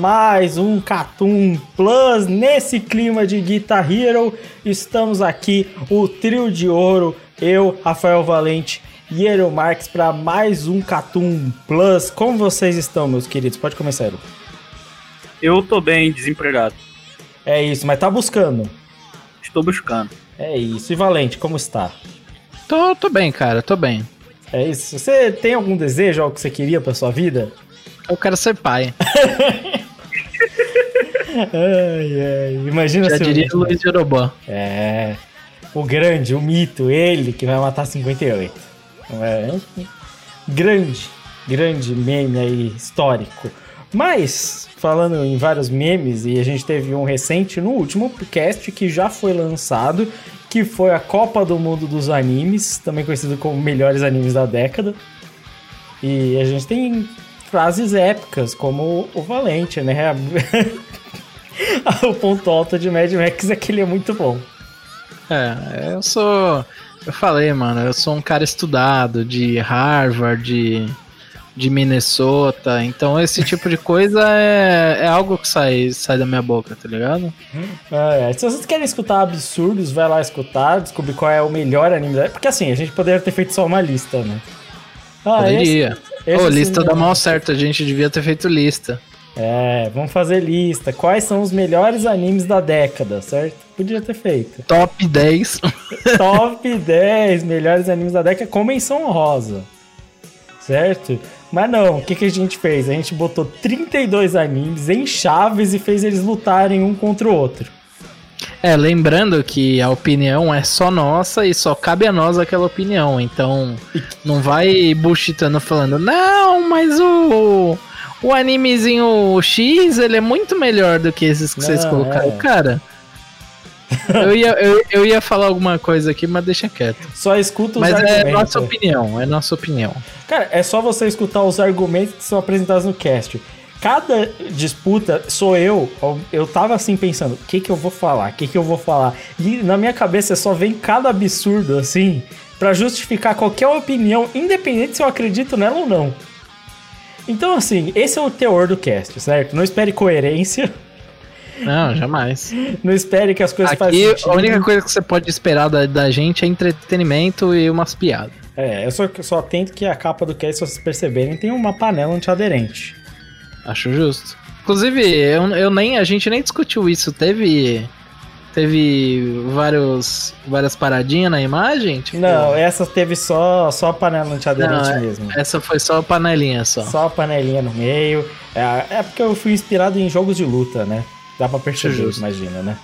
Mais um Catum Plus. Nesse clima de Guitar Hero, estamos aqui, o trio de ouro, eu, Rafael Valente e Ero Marques, para mais um Catum Plus. Como vocês estão, meus queridos? Pode começar, Ero. Eu tô bem, desempregado. É isso, mas tá buscando. Estou buscando. É isso. E Valente, como está? Tô, tô bem, cara, tô bem. É isso. Você tem algum desejo, algo que você queria pra sua vida? Eu quero ser pai. Ai, ai. Imagina Já se. diria o Luiz Jeroboam. É. O grande, o mito, ele que vai matar 58. É. Grande, grande meme aí histórico. Mas, falando em vários memes, e a gente teve um recente no último cast que já foi lançado, que foi a Copa do Mundo dos Animes, também conhecido como melhores animes da década. E a gente tem frases épicas, como o Valente, né? o ponto alto de Mad Max é que ele é muito bom. É, eu sou. Eu falei, mano, eu sou um cara estudado de Harvard, de, de Minnesota, então esse tipo de coisa é, é algo que sai, sai da minha boca, tá ligado? É, se vocês querem escutar absurdos, vai lá escutar, descobrir qual é o melhor anime da... Porque assim, a gente poderia ter feito só uma lista, né? Ah, Poderia. esse Ô, lista né? dá mal certo, a gente devia ter feito lista. É, vamos fazer lista. Quais são os melhores animes da década, certo? Podia ter feito. Top 10. Top 10 melhores animes da década com menção honrosa. Certo? Mas não, o que, que a gente fez? A gente botou 32 animes em chaves e fez eles lutarem um contra o outro. É, lembrando que a opinião é só nossa e só cabe a nós aquela opinião. Então, não vai bullshitando falando, não, mas o. O animezinho X, ele é muito melhor do que esses que vocês Não, colocaram. é. Cara. Eu ia, eu, eu ia falar alguma coisa aqui, mas deixa quieto. Só escuta os Mas é argumentos. nossa opinião, é nossa opinião. Cara, é só você escutar os argumentos que são apresentados no cast. Cada disputa sou eu, eu tava assim pensando, o que que eu vou falar, o que que eu vou falar. E na minha cabeça só vem cada absurdo assim, pra justificar qualquer opinião, independente se eu acredito nela ou não. Então assim, esse é o teor do cast, certo? Não espere coerência, Não, jamais. não espere que as coisas façam Aqui, a única coisa que você pode esperar da, da gente é entretenimento e umas piadas. É, eu só, só tento que a capa do cast, se vocês perceberem, tem uma panela antiaderente. Acho justo. Inclusive, eu, eu nem, a gente nem discutiu isso. Teve. Teve vários, várias paradinhas na imagem? Tipo, Não, essa teve só, só a panela antiaderente Não, é- mesmo. Essa foi só a panelinha só. Só a panelinha no meio. É, é porque eu fui inspirado em jogos de luta, né? Dá pra perceber, Justo. imagina, né?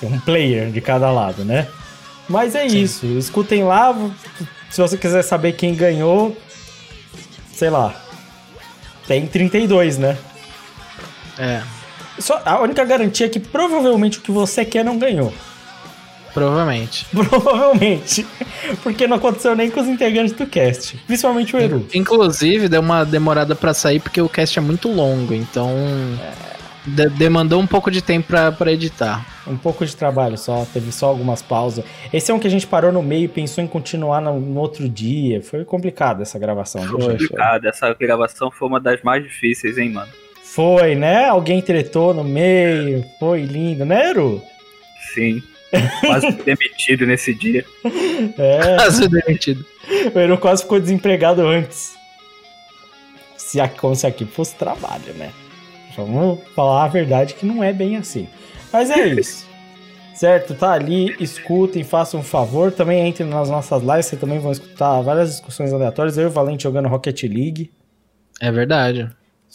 Tem um player de cada lado, né? Mas é isso. Escutem lá. Se você quiser saber quem ganhou, sei lá. Tem 32, né? É, Só, a única garantia é que provavelmente o que você quer não ganhou. provavelmente. Provavelmente. Porque não aconteceu nem com os integrantes do cast. Principalmente o Eru. Inclusive, deu uma demorada pra sair porque o cast é muito longo, então. De- demandou um pouco de tempo pra, pra editar. Um pouco de trabalho só, teve só algumas pausas. Esse é um que a gente parou no meio e pensou em continuar no, no outro dia. Foi complicado essa gravação, Foi, gente? Complicado. Essa gravação foi uma das mais difíceis, hein, mano? Foi, né? Alguém tretou no meio. Foi lindo, né, Eru? Sim. Quase demitido nesse dia. É, Quase demitido. o Eru quase ficou desempregado antes. Se aqui, como se aqui fosse trabalho, né? Vamos falar a verdade que não é bem assim. Mas é isso. Certo? Tá ali, escutem, façam um favor. Também entrem nas nossas lives, vocês também vão escutar várias discussões aleatórias. Eu e o Valente jogando Rocket League. É verdade.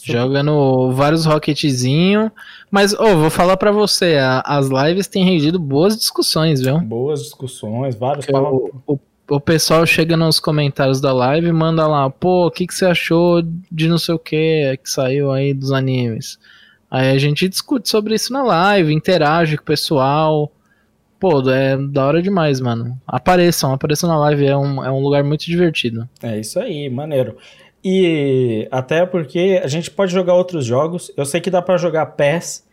Jogando vários rocketzinho. Mas, ô, vou falar pra você, a- as lives têm rendido boas discussões, viu? Boas discussões, vários o, o, o pessoal chega nos comentários da live e manda lá, pô, o que, que você achou de não sei o que que saiu aí dos animes? Aí a gente discute sobre isso na live, interage com o pessoal. Pô, é da hora demais, mano. Apareçam, apareçam na live, é um, é um lugar muito divertido. É isso aí, maneiro. E até porque a gente pode jogar outros jogos. Eu sei que dá pra jogar PES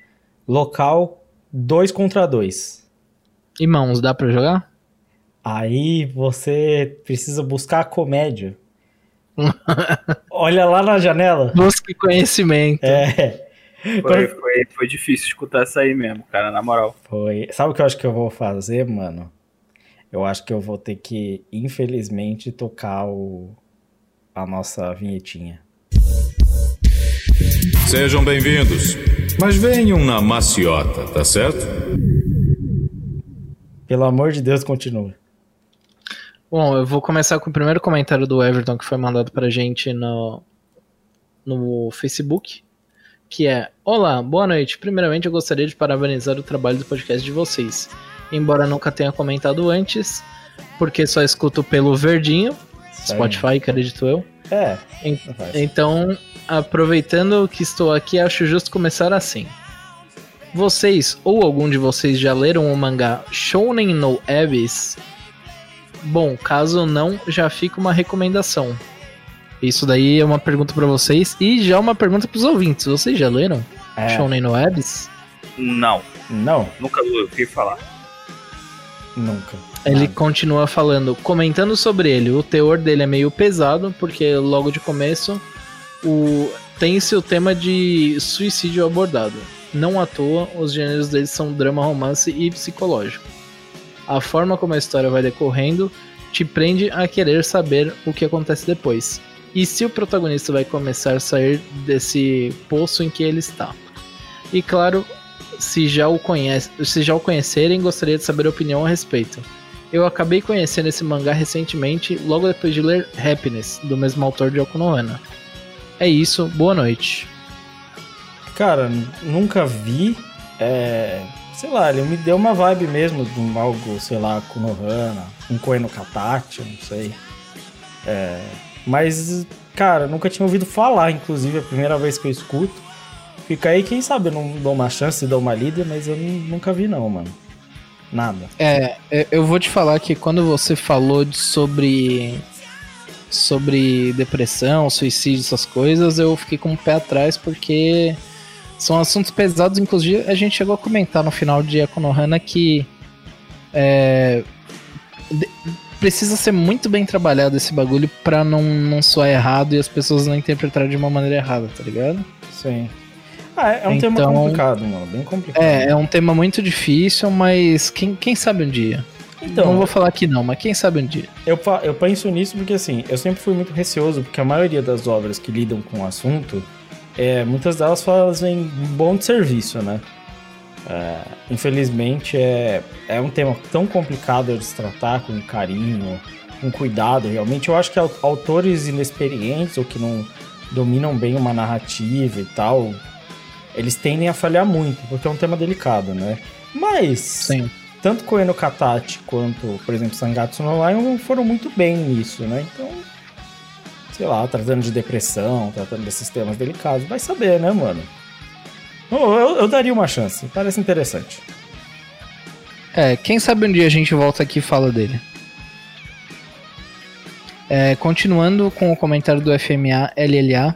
local 2 contra 2. Irmãos, dá pra jogar? Aí você precisa buscar a comédia. Olha lá na janela. Busque conhecimento. É. Foi, foi, foi difícil escutar essa aí mesmo, cara, na moral. Foi. Sabe o que eu acho que eu vou fazer, mano? Eu acho que eu vou ter que, infelizmente, tocar o... a nossa vinhetinha. Sejam bem-vindos. Mas venham na maciota, tá certo? Pelo amor de Deus, continua. Bom, eu vou começar com o primeiro comentário do Everton que foi mandado pra gente no, no Facebook, que é Olá, boa noite. Primeiramente eu gostaria de parabenizar o trabalho do podcast de vocês. Embora nunca tenha comentado antes, porque só escuto pelo Verdinho, Spotify, acredito eu. É. En-. Então, aproveitando que estou aqui, acho justo começar assim. Vocês ou algum de vocês já leram o mangá Shounen no Abyss? Bom, caso não, já fica uma recomendação. Isso daí é uma pergunta pra vocês e já uma pergunta pros ouvintes. Vocês já leram É. Shounen no Abyss? Não, Não, nunca ouvi falar. nunca. Ele Nada. continua falando, comentando sobre ele. O teor dele é meio pesado, porque logo de começo o... tem-se o tema de suicídio abordado. Não à toa, os gêneros dele são drama, romance e psicológico. A forma como a história vai decorrendo te prende a querer saber o que acontece depois. E se o protagonista vai começar a sair desse poço em que ele está. E claro, se já o, conhece, se já o conhecerem, gostaria de saber a opinião a respeito. Eu acabei conhecendo esse mangá recentemente, logo depois de ler Happiness, do mesmo autor de Okunohana. É isso, boa noite. Cara, nunca vi. É. Sei lá, ele me deu uma vibe mesmo de um algo, sei lá, Konohana, um Koe no Katachi, não sei. É. Mas, cara, nunca tinha ouvido falar, inclusive, é a primeira vez que eu escuto. Fica aí, quem sabe eu não dou uma chance, dou uma lida, mas eu nu- nunca vi não, mano. Nada. É, é, eu vou te falar que quando você falou sobre sobre depressão, suicídio, essas coisas, eu fiquei com o pé atrás porque são assuntos pesados. Inclusive, a gente chegou a comentar no final de Konohana que é, precisa ser muito bem trabalhado esse bagulho pra não, não soar errado e as pessoas não interpretarem de uma maneira errada, tá ligado? Sim. Ah, é, é um tema Então- complicado, mano. Bem complicado. É, é um tema muito difícil, mas quem, quem sabe um dia? Então, não vou falar que não, mas quem sabe um dia? Eu, eu penso nisso porque, assim, eu sempre fui muito receoso, porque a maioria das obras que lidam com o assunto, é, muitas delas fazem um bom de serviço, né? É, infelizmente, é, é um tema tão complicado de se tratar com carinho, com cuidado, realmente. Eu acho que au- autores inexperientes ou que não dominam bem uma narrativa e tal, eles tendem a falhar muito, porque é um tema delicado, né? Mas Sim. tanto Koe no Katachi quanto, por exemplo, Sangatsu no Lion foram muito bem nisso, né? Então, sei lá, tratando de depressão, tratando desses temas delicados, vai saber, né, mano? Eu, eu- eu daria uma chance, parece interessante. É, quem sabe um dia a gente volta aqui e fala dele. É, continuando com o comentário do FMA LLA,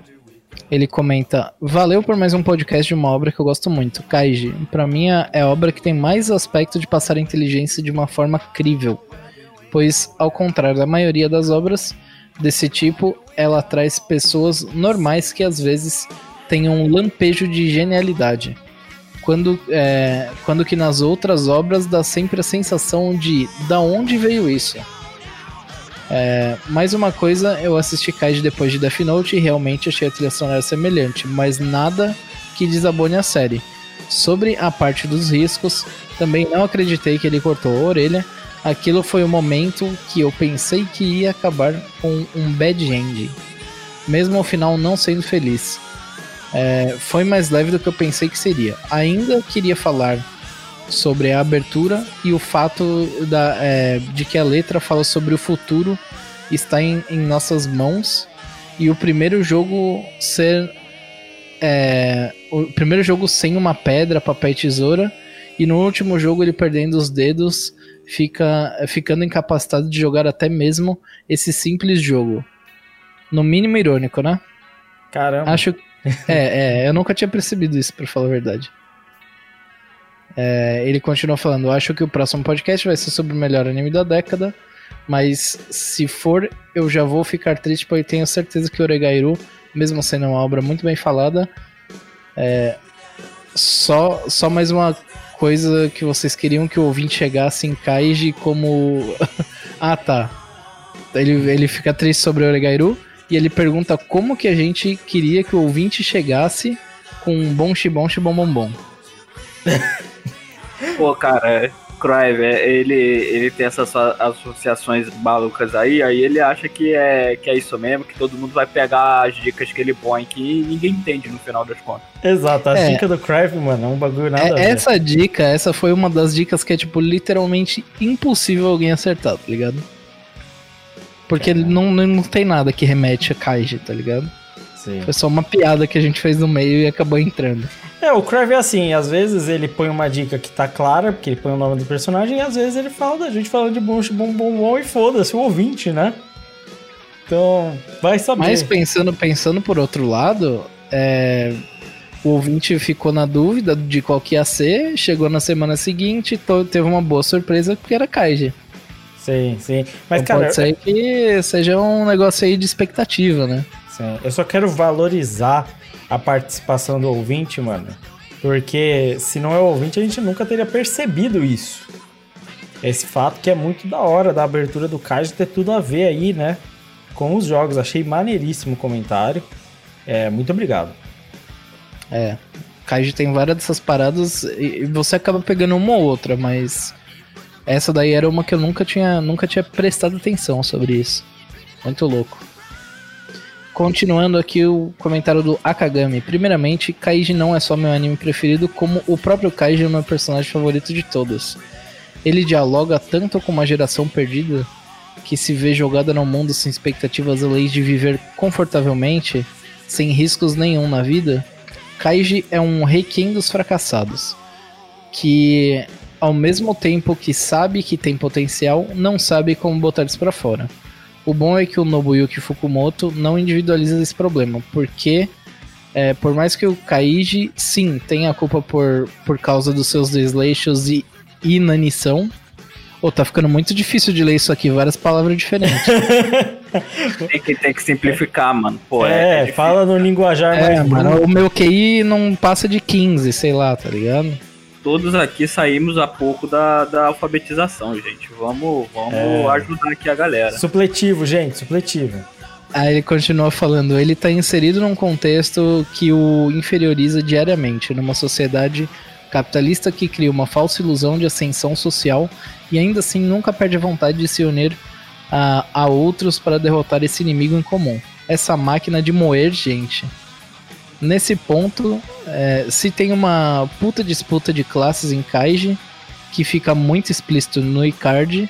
ele comenta: Valeu por mais um podcast de uma obra que eu gosto muito, Kaiji. Pra mim é a obra que tem mais aspecto de passar a inteligência de uma forma crível, pois, ao contrário da maioria das obras desse tipo, ela traz pessoas normais que às vezes tem um lampejo de genialidade. Quando, é, quando que nas outras obras dá sempre a sensação de da onde veio isso. É, mais uma coisa, eu assisti Kaiji depois de Death Note e realmente achei a trilha sonora semelhante, mas nada que desabone a série. Sobre a parte dos riscos, também não acreditei que ele cortou a orelha. Aquilo foi o momento que eu pensei que ia acabar com um bad end, mesmo ao final não sendo feliz. É, foi mais leve do que eu pensei que seria. Ainda queria falar sobre a abertura e o fato da, é, de que a letra fala sobre o futuro está em, em nossas mãos e o primeiro jogo ser é, o primeiro jogo sem uma pedra, papel e tesoura e no último jogo ele perdendo os dedos fica ficando incapacitado de jogar até mesmo esse simples jogo. No mínimo irônico, né? Caramba. Acho é, é, eu nunca tinha percebido isso, para falar a verdade. É, ele continua falando: Acho que o próximo podcast vai ser sobre o melhor anime da década. Mas se for, eu já vou ficar triste, porque tenho certeza que Oregairu, mesmo sendo uma obra muito bem falada, é, só, só mais uma coisa que vocês queriam que o ouvinte chegasse em Kaiji como. ah tá. Ele, ele fica triste sobre Oregairu e ele pergunta como que a gente queria que o ouvinte chegasse com um bom xibom xibom bom bom. Pô, cara, Crive, é, ele, ele tem essas associações malucas aí, aí ele acha que é, que é isso mesmo, que todo mundo vai pegar as dicas que ele põe que ninguém entende no final das contas. Exato, a É. dica do Crive, mano, é um bagulho nada É, essa dica, essa foi uma das dicas que é, tipo, literalmente impossível alguém acertar, tá ligado? Porque não, não, não tem nada que remete a Kaiji, tá ligado? Sim. Foi só uma piada que a gente fez no meio e acabou entrando. É, o Crive é assim, às vezes ele põe uma dica que tá clara, porque ele põe o nome do personagem, e às vezes ele fala da gente falando de bom, bom, bom, bom e foda-se, o ouvinte, né? Então, vai saber. Mas pensando, pensando por outro lado, é, o ouvinte ficou na dúvida de qual que ia ser, chegou na semana seguinte, teve uma boa surpresa porque era Kaiji. Sim, sim. Mas, Então cara, pode ser que seja um negócio aí de expectativa, né? Sim, eu só quero valorizar a participação do ouvinte, mano. Porque se não é o ouvinte, a gente nunca teria percebido isso. Esse fato que é muito da hora da abertura do Kaiji ter tudo a ver aí, né? Com os jogos. Achei maneiríssimo o comentário. É, muito obrigado. É. Kaiji tem várias dessas paradas e você acaba pegando uma ou outra, mas essa daí era uma que eu nunca tinha, nunca tinha prestado atenção sobre isso. Muito louco. Continuando aqui o comentário do Akagami. Primeiramente, Kaiji não é só meu anime preferido, como o próprio Kaiji é o meu personagem favorito de todos. Ele dialoga tanto com uma geração perdida que se vê jogada no mundo sem expectativas além de viver confortavelmente, sem riscos nenhum na vida. Kaiji é um requiem dos fracassados, que ao mesmo tempo que sabe que tem potencial, não sabe como botar isso pra fora. O bom é que o Nobuyuki Fukumoto não individualiza esse problema, porque é, por mais que o Kaiji, sim, tenha a culpa por, por causa dos seus desleixos e inanição. Ô, tá ficando muito difícil de ler isso aqui, várias palavras diferentes. Tem que, tem que simplificar, mano. Pô, é, é, difícil. fala no linguajar é, mais mano, o meu QI não passa de 15, sei lá, tá ligado? Todos aqui saímos há pouco da, da alfabetização, gente. Vamos, vamos É. ajudar aqui a galera. Supletivo, gente, supletivo. Aí ele continua falando, ele está inserido num contexto que o inferioriza diariamente, numa sociedade capitalista que cria uma falsa ilusão de ascensão social e ainda assim nunca perde a vontade de se unir a, a outros para derrotar esse inimigo em comum. Essa máquina de moer gente. Nesse ponto, é, se tem uma puta disputa de classes em Kaiji, que fica muito explícito no Icard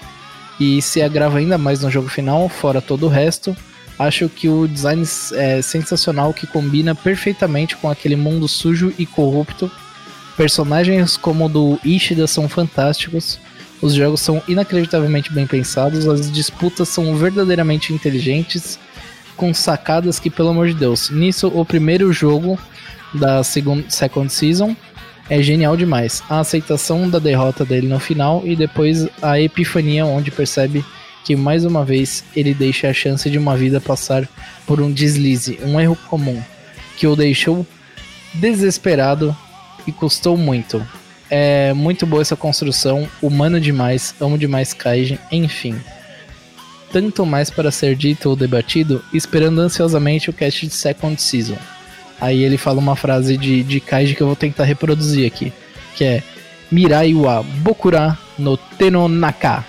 e se agrava ainda mais no jogo final, fora todo o resto, Acho que o design é sensacional que combina perfeitamente com aquele mundo sujo e corrupto. Personagens como o do Ishida são fantásticos. Os jogos são inacreditavelmente bem pensados, as disputas são verdadeiramente inteligentes, com sacadas que, pelo amor de Deus, nisso o primeiro jogo da second, second season é genial demais. A aceitação da derrota dele no final e depois a epifania onde percebe que mais uma vez ele deixa a chance de uma vida passar por um deslize, um erro comum, que o deixou desesperado e custou muito. É muito boa essa construção, humano demais, amo demais Kaiji, enfim. Tanto mais para ser dito ou debatido, esperando ansiosamente o cast de Second Season. Aí ele fala uma frase de, de Kaiji que eu vou tentar reproduzir aqui, que é Mirai wa Bokura no Tenonaka.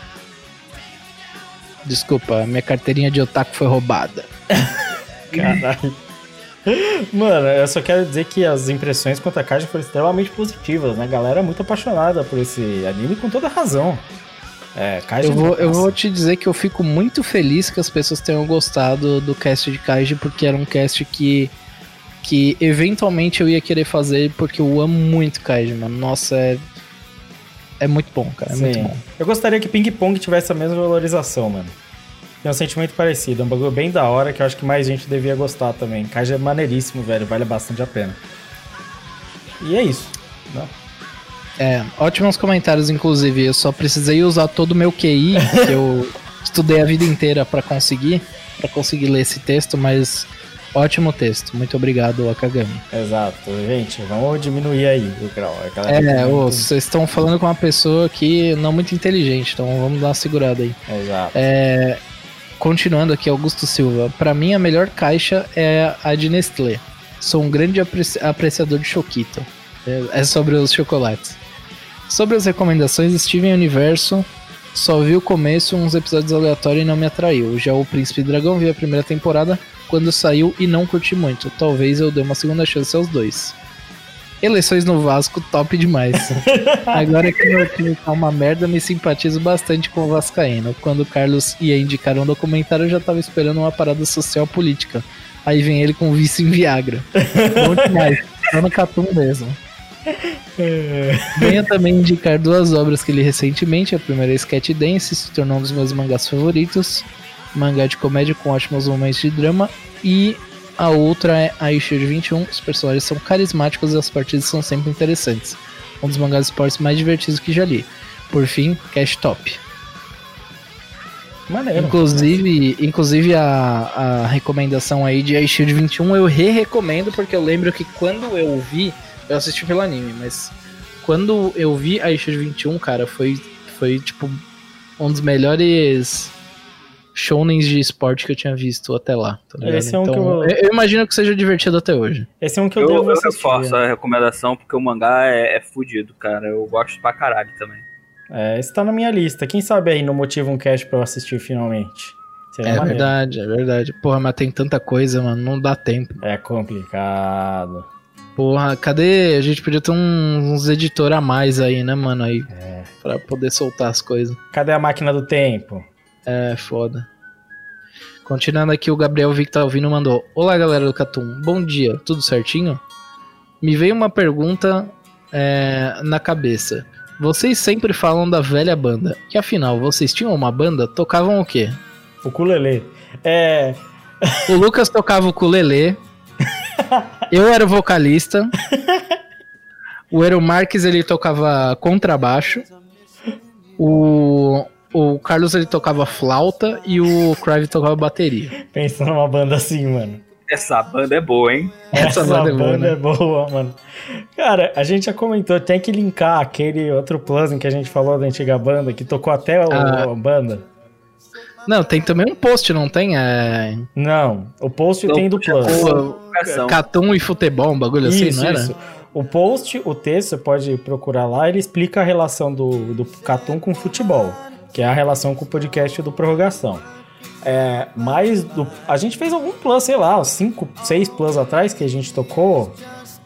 Desculpa, minha carteirinha de otaku foi roubada. Caralho. Mano, eu só quero dizer que as impressões quanto a Kaiji foram extremamente positivas, né? A galera é muito apaixonada por esse anime com toda razão. É, Kaiji Eu é vou, muito eu vou te dizer que eu fico muito feliz que as pessoas tenham gostado do cast de Kaiji, porque era um cast que, que eventualmente eu ia querer fazer, porque eu amo muito Kaiji, mano. Nossa, é, é muito bom, cara. É muito bom. Eu gostaria que Ping Pong tivesse a mesma valorização, mano. Tem um sentimento parecido, é um bagulho bem da hora que eu acho que mais gente devia gostar também. Kaiji é maneiríssimo, velho, vale bastante a pena. E é isso. né? É, ótimos comentários, inclusive. Eu só precisei usar todo o meu QI, que eu estudei a vida inteira pra conseguir, para conseguir ler esse texto, mas ótimo texto. Muito obrigado, Akagami. Exato. Gente, vamos diminuir aí o grau. É, fica ô, muito- vocês estão falando com uma pessoa aqui não muito inteligente, então vamos dar uma segurada aí. Exato. É, continuando aqui, Augusto Silva. Pra mim, a melhor caixa é a de Nestlé. Sou um grande apreci- apreciador de Choquito. É, é sobre os chocolates. Sobre as recomendações, Steven Universo só vi o começo, uns episódios aleatórios e não me atraiu. Já o Príncipe Dragão vi a primeira temporada quando saiu e não curti muito. Talvez eu dê uma segunda chance aos dois. Eleições no Vasco, top demais. Agora que meu time tá uma merda, me simpatizo bastante com o Vascaíno. Quando o Carlos ia indicar um documentário, eu já tava esperando uma parada social política. Aí vem ele com vício em Viagra. Bom demais. Só no Catum mesmo. Venho também indicar duas obras que li recentemente. A primeira é Sketch Dance, se tornou um dos meus mangás favoritos. Mangá de comédia com ótimos momentos de drama. E a outra é a Shield 21. Os personagens são carismáticos e as partidas são sempre interessantes. Um dos mangás de esportes mais divertidos que já li. Por fim, Cash Top. Maneiro. Inclusive, inclusive a, a recomendação aí de A Shield 21 eu re-recomendo porque eu lembro que quando eu vi, eu assisti pelo anime, mas quando eu vi a Shield 21, cara, foi, foi tipo um dos melhores shounens de esporte que eu tinha visto até lá. tá? Esse é um que então, eu- eu... eu imagino que seja divertido até hoje. Esse é um que eu, Eu, devo eu assistir. reforço né? a recomendação porque o mangá é, é fudido, cara. Eu gosto pra caralho também. É, esse tá na minha lista. Quem sabe aí não motiva um cast pra eu assistir finalmente. Seria É maneiro. verdade, é verdade. Porra, mas tem tanta coisa, mano, não dá tempo. É complicado. Porra, cadê? A gente podia ter um- uns editor a mais aí, né, mano? Aí, É. pra poder soltar as coisas. Cadê a máquina do tempo? É, foda. Continuando aqui, o Gabriel Vic tá mandou: Olá, galera do Catum, bom dia, tudo certinho? Me veio uma pergunta é, na cabeça. Vocês sempre falam da velha banda, que afinal, vocês tinham uma banda? Tocavam o quê? O ukulele. É. O Lucas tocava o ukulele. Eu era o vocalista. O Ero Marques ele tocava contrabaixo. O, o Carlos ele tocava flauta e o Crive tocava bateria. Pensando numa banda assim, mano. Essa banda é boa, hein? Essa banda é boa, né? é boa, mano. Cara, a gente já comentou, tem que linkar aquele outro plugin que a gente falou da antiga banda, que tocou até o- Ah. a banda. Não, tem também um post, não tem? É. Não, o post Não, tem do Plus. O, Educação. Catum e futebol, um bagulho assim, isso, não era? isso. O post, o texto, você pode procurar lá, ele explica a relação do, do Catum com o futebol, que é a relação com o podcast do Prorrogação. É, mas do- a gente fez algum plus, sei lá, uns 5, 6 plus atrás que a gente tocou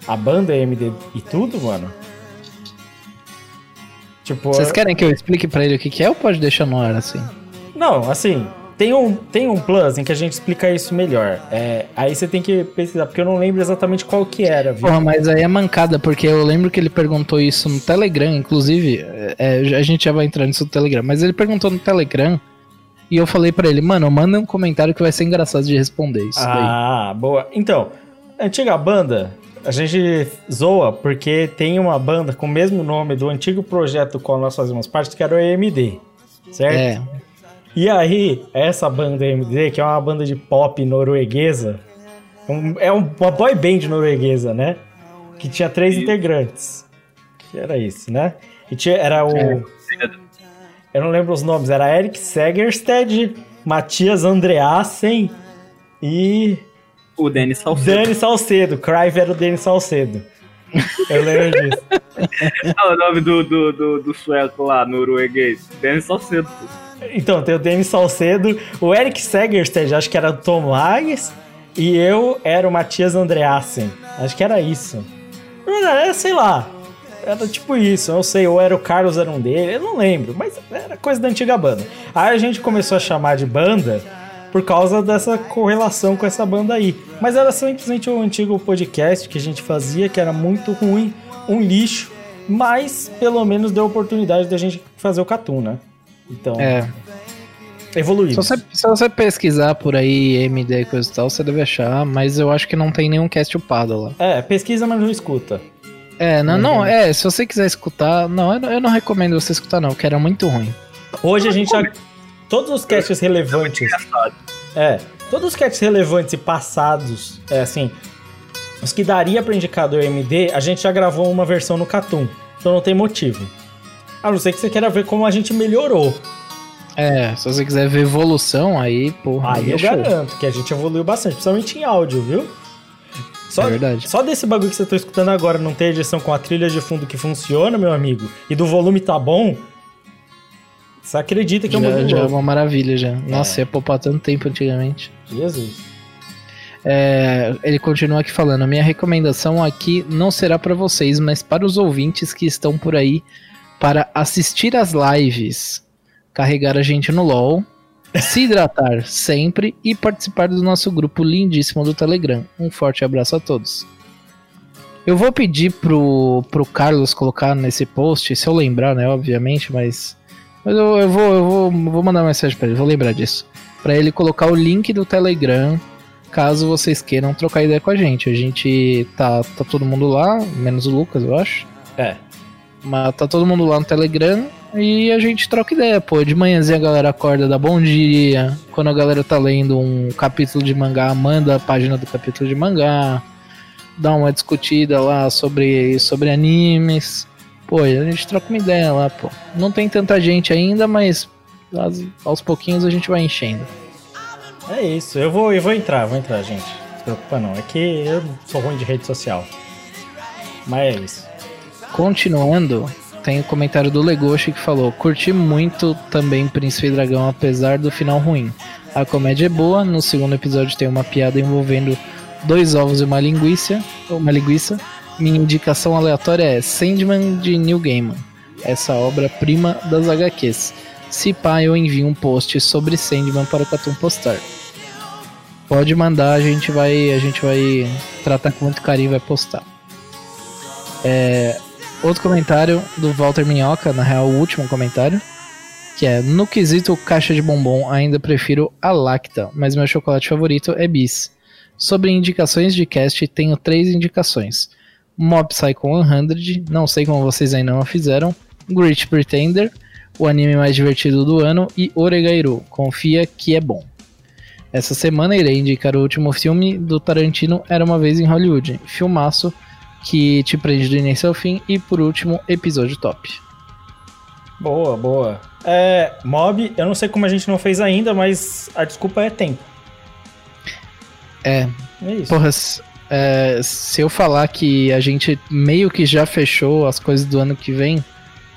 a banda MD e tudo, mano. Tipo, Vocês querem que eu explique pra ele o que, que é ou pode deixar no ar assim? Não, assim, tem um, tem um plus em que a gente explica isso melhor. É, aí você tem que pesquisar, porque eu não lembro exatamente qual que era, viu? Porra, mas aí é mancada, porque eu lembro que ele perguntou isso no Telegram, inclusive, é, é, a gente já vai entrar nisso no Telegram, mas ele perguntou no Telegram e eu falei pra ele, mano, manda um comentário que vai ser engraçado de responder isso daí. Ah, boa. Então, antiga banda, a gente zoa porque tem uma banda com o mesmo nome do antigo projeto do qual nós fazemos parte, que era o EMD, certo? É, E aí, essa banda EMD, que é uma banda de pop norueguesa, um- é um- uma boy band norueguesa, né? que tinha três integrantes. Que era isso, né? E tinha, era o. É. Eu não lembro os nomes, era Eric Segerstedt, Matias Andreassen e. O Denis Salcedo. Dani Salcedo. Crive era o Dani Salcedo. Eu lembro disso. É o nome do, do, do, do sueco lá, norueguês? Denis Salcedo. pô. Então, tem o Denis Salcedo, o Eric Segerstedt, acho que era o Tom Hages, e eu era o Matias Andreassen. Acho que era isso. Era, sei lá. Era tipo isso, eu não sei, ou era o Carlos, era um dele, eu não lembro, mas era coisa da antiga banda. Aí a gente começou a chamar de banda por causa dessa correlação com essa banda aí. Mas era simplesmente o antigo podcast que a gente fazia, que era muito ruim, um lixo, mas pelo menos deu oportunidade da gente fazer o Catum, né? Então, É. evoluímos. Se você, se você pesquisar por aí MD e coisa e tal, você deve achar, mas eu acho que não tem nenhum cast upado lá. É, pesquisa, mas não escuta. É, não, Uhum. não, é, se você quiser escutar, não, eu não, eu não recomendo você escutar não, porque era muito ruim. Hoje a gente já. Todos os casts relevantes. É, todos os casts relevantes e passados, é assim, os que daria pra indicar do MD, a gente já gravou uma versão no Catum. Então não tem motivo. A não ser que você queira ver como a gente melhorou. É, se você quiser ver evolução, aí, porra, Aí é eu show. garanto que a gente evoluiu bastante, principalmente em áudio, viu? Só, É verdade. Só desse bagulho que você tá escutando agora não ter edição com a trilha de fundo que funciona, meu amigo, e do volume tá bom, você acredita que é um Já, bagulho já é uma maravilha já. Nossa, ia poupar tanto tempo antigamente. Jesus. É, ele continua aqui falando: minha recomendação aqui não será para vocês, mas para os ouvintes que estão por aí para assistir as lives, carregar a gente no LOL, se hidratar sempre e participar do nosso grupo lindíssimo do Telegram. Um forte abraço a todos. Eu vou pedir pro, pro Carlos colocar nesse post, se eu lembrar, né? Obviamente, mas. Mas eu, eu vou, eu vou, vou mandar uma mensagem pra ele, vou lembrar disso. Pra ele colocar o link do Telegram caso vocês queiram trocar ideia com a gente. A gente tá, tá todo mundo lá, menos o Lucas, eu acho. É. Mas tá todo mundo lá no Telegram e a gente troca ideia, pô. De manhãzinha a galera acorda, dá bom dia. Quando a galera tá lendo um capítulo de mangá, manda a página do capítulo de mangá. Dá uma discutida lá sobre, sobre animes. Pô, a gente troca uma ideia lá, pô. Não tem tanta gente ainda, mas aos, aos pouquinhos a gente vai enchendo. É isso, eu vou, eu vou entrar, vou entrar, gente. Não se preocupa não, é que eu sou ruim de rede social. Mas é isso. Continuando, tem o comentário do Legoshi que falou: Curti muito também Príncipe e Dragão, apesar do final ruim. A comédia é boa, no segundo episódio tem uma piada envolvendo dois ovos e uma linguiça. Uma linguiça. Minha indicação aleatória é Sandman de Neil Gaiman, essa obra-prima das HQs. Se pá, eu envio um post sobre Sandman para o Catum postar. Pode mandar, a gente vai, a gente vai tratar com muito carinho e vai postar. É, Outro comentário do Walter Minhoca, na real, o último comentário. Que é: No quesito caixa de bombom, ainda prefiro a Lacta, mas meu chocolate favorito é Bis. Sobre indicações de cast, tenho três indicações: Mob Psycho 100, não sei como vocês ainda não fizeram, Great Pretender, o anime mais divertido do ano, e Oregairu, confia que é bom. Essa semana irei indicar o último filme do Tarantino, Era Uma Vez em Hollywood, filmaço que te prende do início ao fim. E por último, episódio top. Boa, boa. É, mob, eu não sei como a gente não fez ainda, mas a desculpa é tempo. É, É isso. porra, é, se eu falar que a gente meio que já fechou as coisas do ano que vem,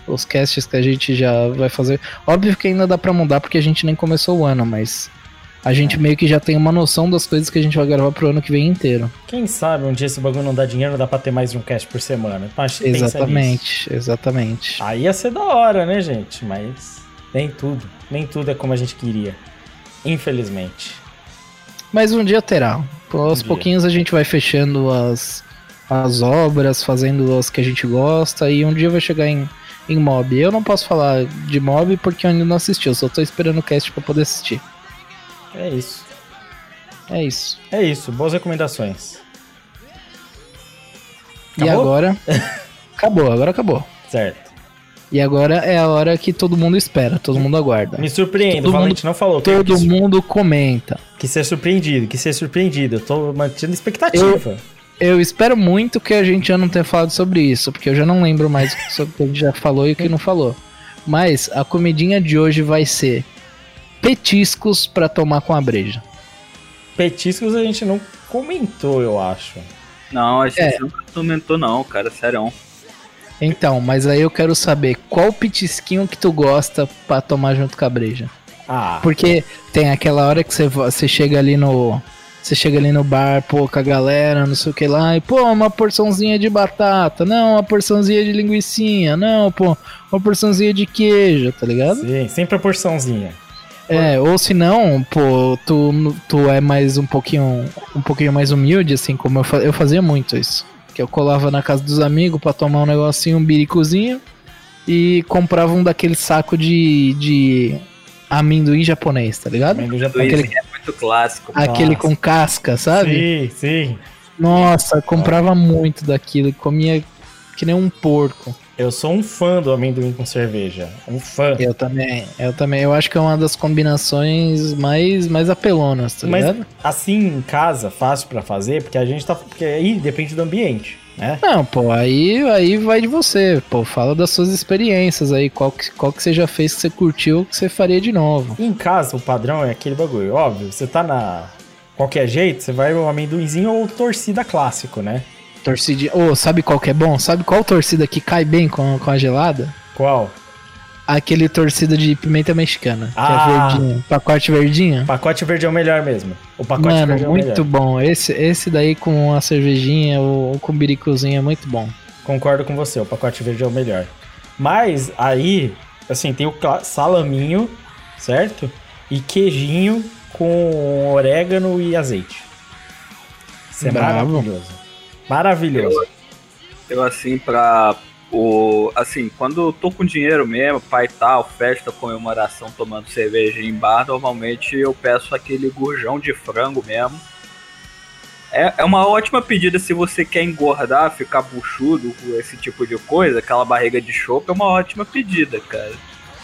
os casts que a gente já vai fazer. Óbvio que ainda dá pra mudar porque a gente nem começou o ano, mas a gente meio que já tem uma noção das coisas que a gente vai gravar pro ano que vem inteiro. Quem sabe um dia esse bagulho não dá dinheiro, não dá pra ter mais de um cast por semana. Mas nisso. Exatamente, exatamente. Aí ia ser da hora, né, gente? Mas nem tudo. Nem tudo é como a gente queria. Infelizmente. Mas um dia terá. Aos dia. pouquinhos a gente vai fechando as, as obras, fazendo as que a gente gosta, e um dia vai chegar em, em mob. Eu não posso falar de mob porque eu ainda não assisti, eu só tô esperando o cast pra poder assistir. É isso. É isso. É isso. Boas recomendações. E Acabou? agora. acabou, agora acabou. Certo. E agora é a hora que todo mundo espera, todo mundo aguarda. Me surpreendo. Todo O Valente não falou. que eu Todo quis, mundo comenta. quis ser surpreendido. Quis ser surpreendido. Eu tô mantendo expectativa. eu espero muito que a gente já não tenha falado sobre isso, porque eu já não lembro mais sobre o que a gente já falou e o que não falou. Mas a comidinha de hoje vai ser petiscos pra tomar com a breja. Petiscos a gente não comentou, eu acho. Não, a gente É. nunca comentou não, cara, sério. Então, mas aí eu quero saber qual petisquinho que tu gosta pra tomar junto com a breja. Ah, Porque tem aquela hora que você, vo- você chega ali no. Você chega ali no bar, pô, com a galera, não sei o que lá, e pô, uma porçãozinha de batata, não, uma porçãozinha de linguiçinha, não, pô, uma porçãozinha de queijo, tá ligado? sim, sempre a porçãozinha. É, ou se não, pô, tu, tu é mais um pouquinho, um pouquinho mais humilde, assim, como eu, fa- eu fazia muito isso. Que eu colava na casa dos amigos pra tomar um negocinho, um biricozinho, e comprava um daquele saco de, de amendoim japonês, tá ligado? Amendoim já Aquele... É muito clássico. Aquele Nossa. com casca, sabe? Sim, sim. Nossa, comprava muito daquilo e comia que nem um porco. Eu sou um fã do amendoim com cerveja. Um fã. Eu também, eu também. Eu acho que é uma das combinações mais, mais apelonas, tá Mas ligado? assim em casa, fácil pra fazer, porque a gente tá. Porque aí depende do ambiente, né? Não, pô, aí, aí vai de você. Pô, fala das suas experiências aí. Qual que, qual que você já fez que você curtiu que você faria de novo. Em casa, o padrão é aquele bagulho. Óbvio, você tá na. Qualquer jeito, você vai o amendoinzinho ou torcida clássico, né? Torcida. Ô, sabe qual que é bom? Sabe qual torcida que cai bem com, com a gelada? Qual? Aquele torcida de pimenta mexicana. Ah. Que é verdinho. Pacote verdinho. Pacote verde é o melhor mesmo. O pacote Mano, verde é o muito melhor. bom. Esse, esse daí com a cervejinha ou com biricuzinho é muito bom. Concordo com você, o pacote verde é o melhor. Mas aí, assim, tem o salaminho, certo? E queijinho com orégano e azeite. Isso é Bravo. maravilhoso. Maravilhoso. Eu assim, pra. O, assim, quando eu tô com dinheiro mesmo, pai tal, festa, comemoração, tomando cerveja em bar, normalmente eu peço aquele gurjão de frango mesmo. É, é uma ótima pedida se você quer engordar, ficar buchudo, esse tipo de coisa, aquela barriga de chope, é uma ótima pedida, cara.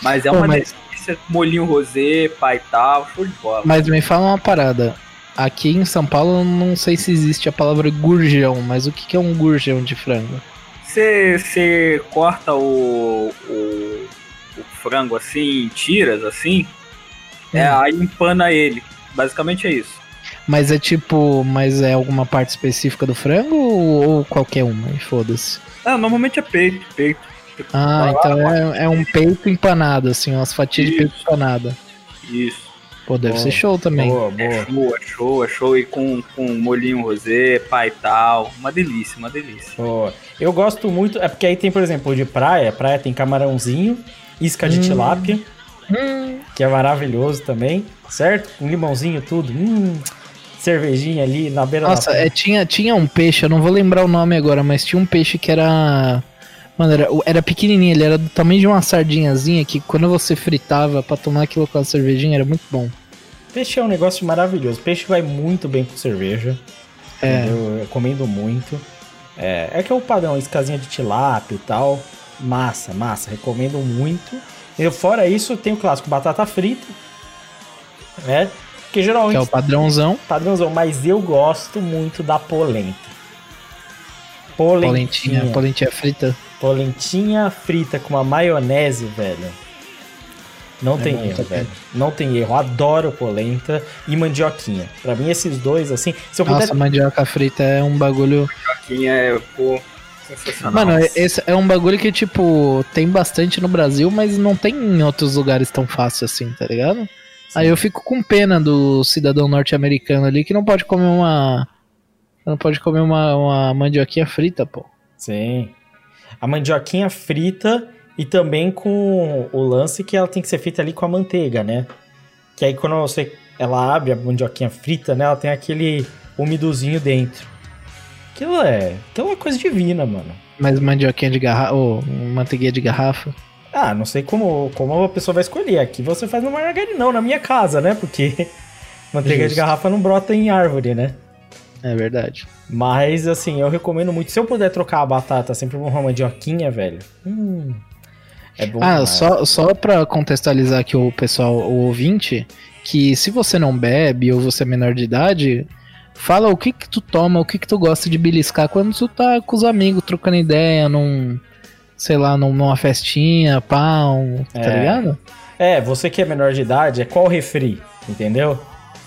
Mas é Pô, uma mas- delícia, molinho rosé, pai tal, show de bola. Mas me fala uma parada. Aqui em São Paulo não sei se existe a palavra gurjão, mas o que, que é um gurjão de frango? Você, corta o, o, o frango assim, em tiras assim, é, Hum. aí empana ele. Basicamente é isso. Mas é tipo, mas é alguma parte específica do frango ou, ou qualquer uma? E foda-se. Ah, normalmente é peito, peito. Ah, então é, é um peito empanado, assim, umas fatias de peito Isso. empanada. Isso. Pô, deve Boa. ser show também. Boa, É boa. show, é show, é show. E com, com molhinho rosé, pai e tal. Uma delícia, uma delícia. boa. Eu gosto muito. É porque aí tem, por exemplo, de praia. Praia tem camarãozinho, isca de Hum. tilápia, Hum, que é maravilhoso também, certo? Com limãozinho, tudo. Hum, cervejinha ali na beira Nossa, da praia. é, tinha, tinha um peixe, eu não vou lembrar o nome agora, mas tinha um peixe que era. Mano, era, era pequenininho, ele era do tamanho de uma sardinhazinha que quando você fritava pra tomar aquilo com a cervejinha era muito bom. Peixe é um negócio maravilhoso. Peixe vai muito bem com cerveja. É. entendeu? Eu recomendo muito. É, é que é o padrão, iscazinha de tilápia e tal. Massa, massa. Recomendo muito. E fora isso, tem o clássico batata frita. Né? Que geralmente Que é o padrãozão. padrãozão, mas eu gosto muito da polenta. Polentinha, Polentinha. polentinha frita. Polentinha frita com uma maionese, velho. Não tem bom erro, também. velho. Não tem erro. Adoro polenta e mandioquinha. Pra mim, esses dois, assim. Se eu puder. Nossa, mandioca frita é um bagulho. Aqui é, pô, sensacional. Mano, esse é um bagulho que, tipo, tem bastante no Brasil, mas não tem em outros lugares tão fácil assim, tá ligado? Aí eu fico com pena do cidadão norte-americano ali que não pode comer uma. Não pode comer uma, uma mandioquinha frita, pô. Sim. A mandioquinha frita e também com o lance que ela tem que ser feita ali com a manteiga, né? Que aí quando você ela abre a mandioquinha frita, né, ela tem aquele umidozinho dentro. Aquilo é, aquilo é coisa divina, mano. Mas mandioquinha de garrafa. Ou manteiguinha de garrafa. Ah, não sei como, como a pessoa vai escolher. Aqui você faz no margarinão, na minha casa, né? Porque manteiga de Justo. garrafa não brota em árvore, né? É verdade. Mas, assim, eu recomendo muito. Se eu puder trocar a batata sempre por uma mandioquinha, velho. Hum, é bom. Ah, demais. só, só pra contextualizar aqui o pessoal, o ouvinte, que se você não bebe ou você é menor de idade, Fala o que que tu toma, o que que tu gosta de beliscar quando tu tá com os amigos trocando ideia num, sei lá, num- numa festinha, pau, tá É. ligado? É, você que é menor de idade, é qual refri, entendeu?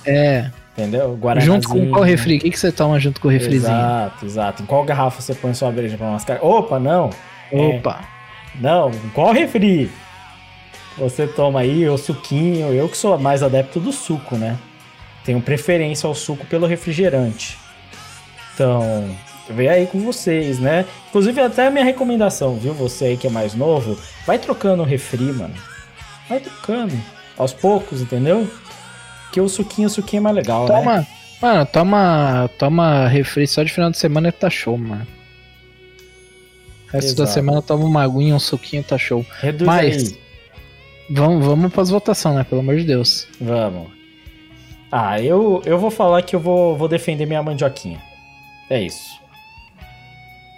É. Entendeu? Guaranazinho. Junto com qual refri? O que, que você toma junto com o refrizinho? Exato, exato. Em qual garrafa você põe sua breja pra mascar? Opa, não. É, Opa. não, em qual refri? Você toma aí o suquinho. Eu que sou mais adepto do suco, né? Tenho preferência ao suco pelo refrigerante. Então, vem aí com vocês, né? Inclusive, até a minha recomendação, viu? Você aí que é mais novo, vai trocando o refri, mano. Vai trocando. Aos poucos, entendeu? Que o suquinho, o suquinho é mais legal, né? Toma. Mano, toma, toma refri só de final de semana que tá show, mano. O resto da Exato. semana toma uma aguinha, um suquinho, tá show. Reduz Mas- aí. Vamos, vamos pras votações, né? Pelo amor de Deus. Vamos. Ah, eu, eu vou falar que eu vou, vou defender minha mandioquinha. É isso.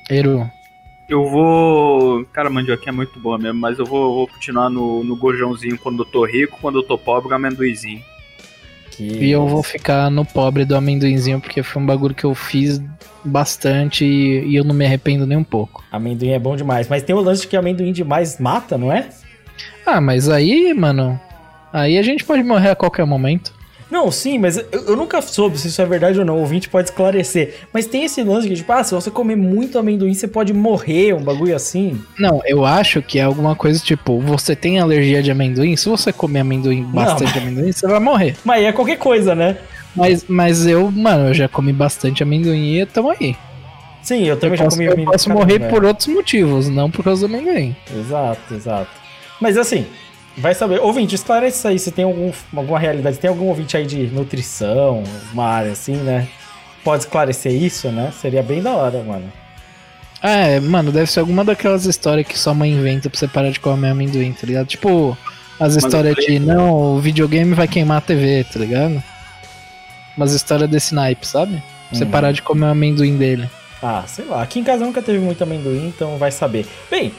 Eru. Eu vou. Cara, a mandioquinha é muito boa mesmo, mas eu vou, vou continuar no, no gojãozinho quando eu tô rico, quando eu tô pobre, amendoizinho. Que... E eu vou ficar no pobre do amendoinzinho, porque foi um bagulho que eu fiz bastante e, e eu não me arrependo nem um pouco. Amendoim é bom demais. Mas tem o lance de que amendoim demais mata, não é? Ah, mas aí, mano. Aí a gente pode morrer a qualquer momento. Não, sim, mas eu, eu nunca soube se isso é verdade ou não. O ouvinte pode esclarecer. Mas tem esse lance de, tipo, ah, se você comer muito amendoim, você pode morrer, um bagulho assim. Não, eu acho que é alguma coisa tipo, você tem alergia de amendoim, se você comer amendoim, bastante amendoim, você vai morrer. Mas aí é qualquer coisa, né? Mas, mas eu, mano, eu já comi bastante amendoim e tamo aí. Sim, eu Eu também já posso, comi eu amendoim posso pra morrer por outros motivos, não por causa do amendoim. é. Exato, exato. Mas assim, vai saber. Ouvinte, esclarece isso aí. Se tem algum, alguma realidade, tem algum ouvinte aí de nutrição, uma área assim, né? Pode esclarecer isso, né? Seria bem da hora, mano. Ah, é, mano, deve ser alguma daquelas histórias que sua mãe inventa pra você parar de comer amendoim, tá ligado? Tipo, as histórias de não, o videogame vai queimar a TV, tá ligado? Umas histórias desse naipe, sabe? Pra você Uhum. parar de comer o amendoim dele. Ah, sei lá. Aqui em casa nunca teve muito amendoim, então vai saber. Bem,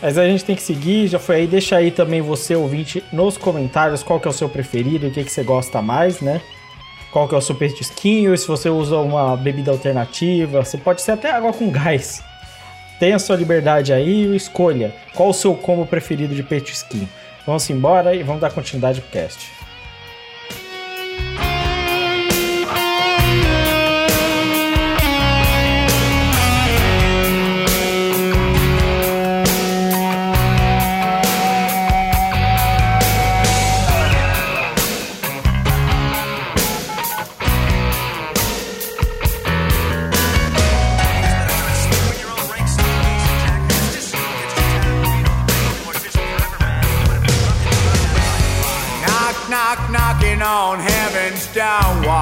mas a gente tem que seguir, já foi aí. Deixa aí também você, ouvinte, nos comentários qual que é o seu preferido, o que, que você gosta mais, né? Qual que é o seu petisquinho, se você usa uma bebida alternativa, você pode ser até água com gás. Tenha sua liberdade aí e escolha qual o seu combo preferido de petisquinho. Vamos embora e vamos dar continuidade pro cast.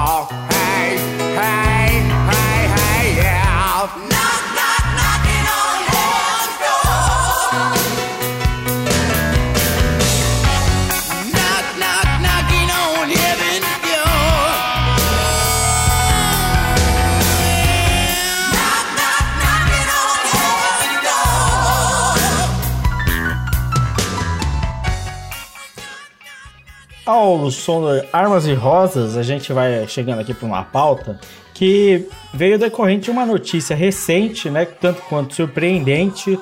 all. Som de Armas e Rosas, a gente vai chegando aqui para uma pauta que veio decorrente de uma notícia recente, né, tanto quanto surpreendente,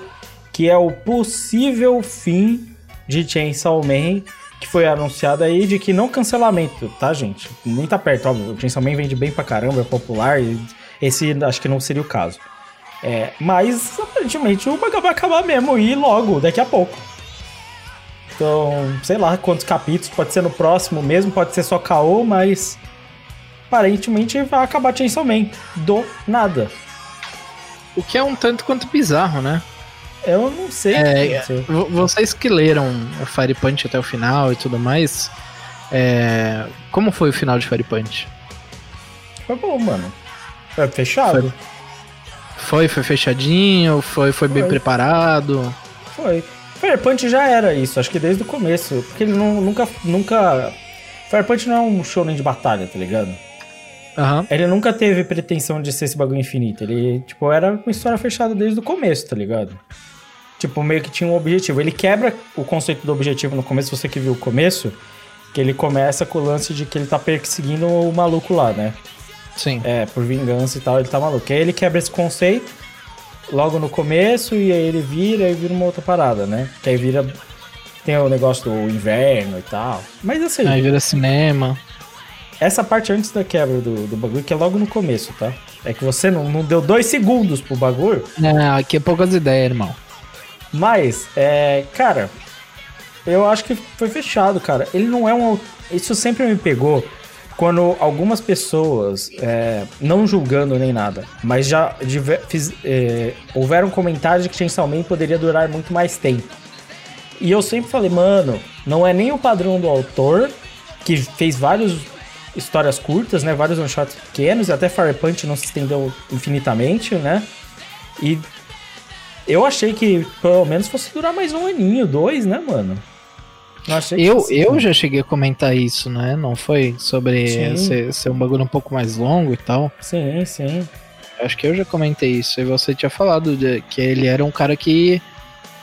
que é o possível fim de Chainsaw Man, que foi anunciado aí de que não cancelamento, tá, gente? Nem tá perto, óbvio. O Chainsaw Man vende bem pra caramba, é popular, e esse acho que não seria o caso. É, mas aparentemente o vai acabar mesmo e logo, daqui a pouco. Então, sei lá quantos capítulos, pode ser no próximo mesmo, pode ser só caô, mas aparentemente vai acabar Chainsaw Man do nada. O que é um tanto quanto bizarro, né? Eu não sei. É, vocês que leram o Fire Punch até o final e tudo mais, é, como foi o final de Fire Punch? Foi bom, mano. Foi fechado? Foi, foi fechadinho, foi, foi bem Foi. preparado. Foi. Fire Punch já era isso, acho que desde o começo. Porque ele não- nunca. nunca... Fire Punch não é um shonen de batalha, tá ligado? Aham. Ele nunca teve pretensão de ser esse bagulho infinito. Ele, tipo, era uma história fechada desde o começo, tá ligado? Tipo, meio que tinha um objetivo. Ele quebra o conceito do objetivo no começo, você que viu o começo, que ele começa com o lance de que ele tá perseguindo o maluco lá, né? Sim. É, por vingança e tal, ele tá maluco. Aí ele quebra esse conceito logo no começo e aí ele vira e vira uma outra parada, né? Que aí vira. Tem o negócio do inverno e tal. Mas assim, Aí vira cinema. essa parte antes da quebra do, do bagulho, que é logo no começo, tá? É que você não, não deu dois segundos pro bagulho. É, aqui é poucas ideias, irmão. Mas, é. Cara, eu acho que foi fechado, cara. Ele não é um. Isso sempre me pegou quando algumas pessoas, é, não julgando nem nada, mas já diver- fiz- é, houveram comentários de que Chainsaw Man poderia durar muito mais tempo. E eu sempre falei, mano, não é nem o padrão do autor, que fez várias histórias curtas, né? Vários one-shots pequenos, e até Fire Punch não se estendeu infinitamente, né? E eu achei que pelo menos fosse durar mais um aninho, dois, né, mano? Eu, que Eu, eu já cheguei a comentar isso, né? Não foi sobre ser, ser um bagulho um pouco mais longo e tal. Sim, sim. Acho que eu já comentei isso. E você tinha falado de- que ele era um cara que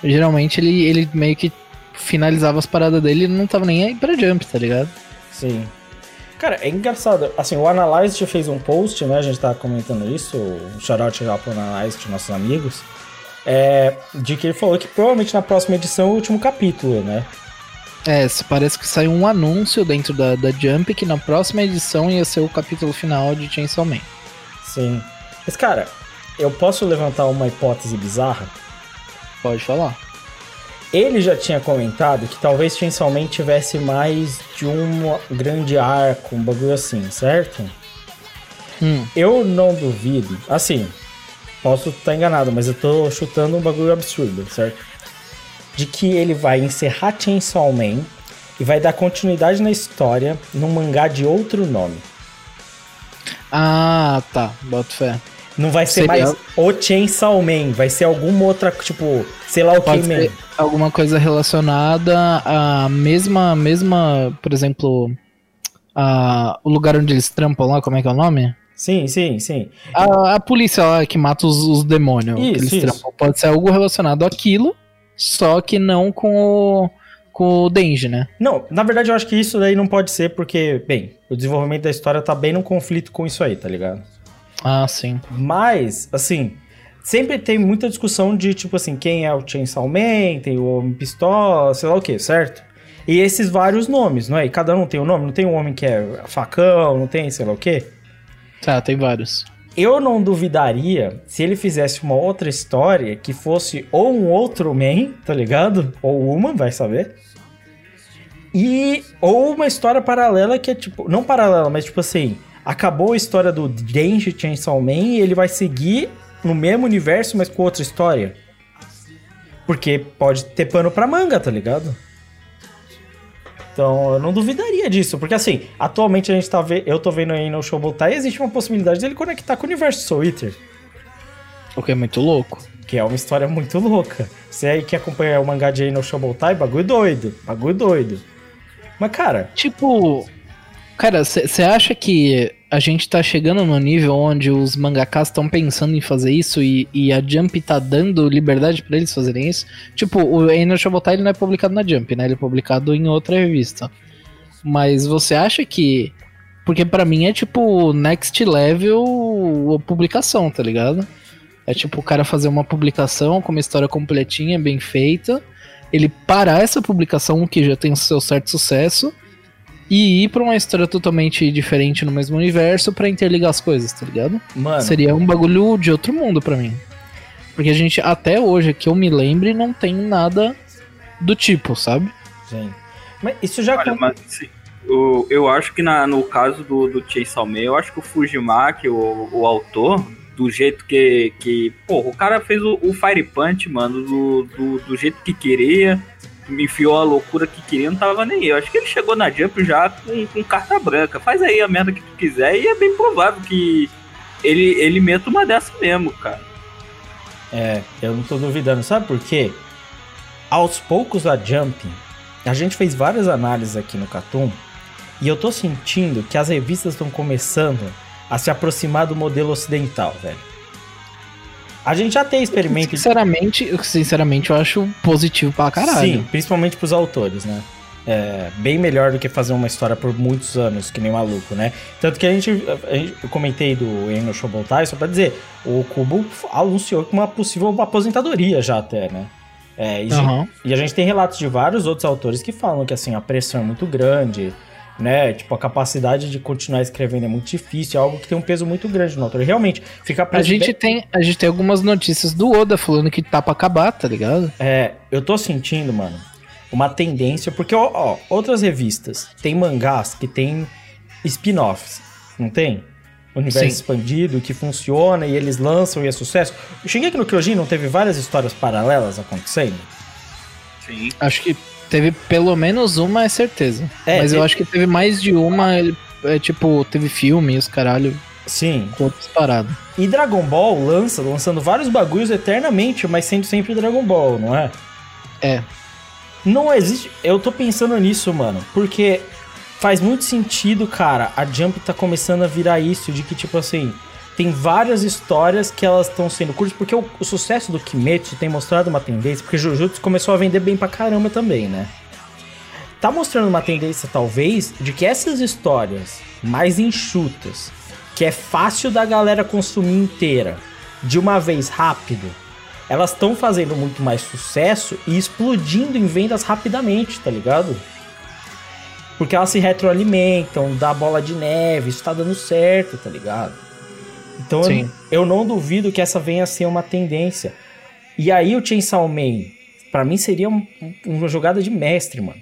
geralmente ele, ele meio que finalizava as paradas dele e não tava nem aí pra jump, tá ligado? Sim. Cara, é engraçado. Assim, o Analyzed fez um post, né? A gente tava comentando isso. Um shoutout já pro Analyzed, nossos amigos. É, de que ele falou que provavelmente na próxima edição é o último capítulo, né? É, parece que saiu um anúncio dentro da, da Jump que na próxima edição ia ser o capítulo final de Chainsaw Man. Sim. Mas, cara, eu posso levantar uma hipótese bizarra? Pode falar. Ele já tinha comentado que talvez Chainsaw Man tivesse mais de um grande arco, um bagulho assim, certo? Hum, Eu não duvido. Assim, posso estar enganado, mas eu tô chutando um bagulho absurdo, certo? De que ele vai encerrar Chainsaw Man e vai dar continuidade na história num mangá de outro nome. Ah, tá. Boto fé. Não vai ser mais o Chainsaw Man, vai ser alguma outra, tipo, sei lá o que Pode Man. ser alguma coisa relacionada à mesma, mesma, por exemplo, a, o lugar onde eles trampam lá, como é que é o nome? Sim, sim, sim. A, a polícia lá que mata os, os demônios que Isso, eles isso. trampam. Pode ser algo relacionado àquilo, só que não com o, com o Denji, né? Não, na verdade eu acho que isso daí não pode ser porque, bem, o desenvolvimento da história tá bem no conflito com isso aí, tá ligado? Ah, sim. Mas, assim, sempre tem muita discussão de, tipo assim, quem é o Chainsaw Man, tem o Homem Pistola, sei lá o que, certo? E esses vários nomes, não é? E cada um tem um nome, não tem um homem que é facão, não tem sei lá o que. Tá, tem vários. Eu não duvidaria se ele fizesse uma outra história que fosse ou um outro man, tá ligado? Ou uma, vai saber. E ou uma história paralela que é tipo, não paralela, mas tipo assim, acabou a história do Denji Chainsaw Man e ele vai seguir no mesmo universo, mas com outra história. Porque pode ter pano pra manga, tá ligado? Então, eu não duvidaria disso, porque assim, atualmente a gente tá vendo, eu tô vendo aí no Showbotai, existe uma possibilidade dele conectar com o universo Soul Eater, O que é muito louco. que é uma história muito louca. Você aí que acompanha o mangá de aí no Showbotai, bagulho doido, bagulho doido. Mas cara, Tipo, cara, você acha que a gente tá chegando no nível onde os mangakas estão pensando em fazer isso e, e a Jump tá dando liberdade pra eles fazerem isso? Tipo, o Eno Shobotai ele não é publicado na Jump, né? Ele é publicado em outra revista. Mas você acha que. Porque pra mim é tipo next level publicação, tá ligado? É tipo o cara fazer uma publicação com uma história completinha, bem feita, ele parar essa publicação que já tem o seu certo sucesso e ir pra uma história totalmente diferente no mesmo universo pra interligar as coisas, tá ligado? mano, Seria um bagulho de outro mundo pra mim. Porque a gente, até hoje, que eu me lembre, não tem nada do tipo, sabe? gente. Mas isso já Olha, mas assim, eu, eu acho que na- no caso do, do Chainsaw Man, eu acho que o Fujimaki, o, o autor, do jeito que, que. Pô, o cara fez o, o Fire Punch, mano, do, do, do jeito que queria, me enfiou a loucura que queria, não tava nem. Eu acho que ele chegou na Jump já com, com carta branca. Faz aí a merda que tu quiser e é bem provável que ele, ele meta uma dessa mesmo, cara. É, eu não tô duvidando. Sabe por quê? Aos poucos a Jump, a gente fez várias análises aqui no Catum e eu tô sentindo que as revistas estão começando a se aproximar do modelo ocidental, velho. A gente já tem experimento. Sinceramente, sinceramente, eu acho positivo pra caralho. Sim, principalmente pros autores, né? É, bem melhor do que fazer uma história por muitos anos, que nem maluco, né? Tanto que a gente, a gente- eu comentei do Eno Shobotai, só pra dizer, o Kubo anunciou uma possível aposentadoria já até, né? É, e, Aham. e a gente tem relatos de vários outros autores que falam que assim, a pressão é muito grande, né? Tipo, a capacidade de continuar escrevendo é muito difícil, é algo que tem um peso muito grande no autor. E realmente, fica A gente, tem, a gente tem algumas notícias do Oda falando que tá pra acabar, tá ligado? É, eu tô sentindo, mano, uma tendência, porque, ó, ó, outras revistas tem mangás que tem spin-offs, não tem? Universo Sim. expandido, que funciona e eles lançam e é sucesso. Eu cheguei aqui no Kyojin, não teve várias histórias paralelas acontecendo? Sim. Acho que teve pelo menos uma, é certeza. É, Mas eu acho que teve mais de uma, é, tipo, teve filme os caralho Sim. com outras paradas. E Dragon Ball lança, lançando vários bagulhos eternamente, mas sendo sempre Dragon Ball, não é? É. Não existe. Eu tô pensando nisso, mano. Porque faz muito sentido, cara. A Jump tá começando a virar isso, de que, tipo assim, tem várias histórias que elas estão sendo curtas, porque o, o sucesso do Kimetsu tem mostrado uma tendência, porque Jujutsu começou a vender bem pra caramba também, né? Tá mostrando uma tendência, talvez, de que essas histórias mais enxutas, que é fácil da galera consumir inteira, de uma vez rápido, elas estão fazendo muito mais sucesso e explodindo em vendas rapidamente, tá ligado? Porque elas se retroalimentam, dá bola de neve, isso tá dando certo, tá ligado? Então eu, eu não duvido que essa venha a ser uma tendência. E aí o Chainsaw Man, pra mim seria um- um- uma jogada de mestre, mano.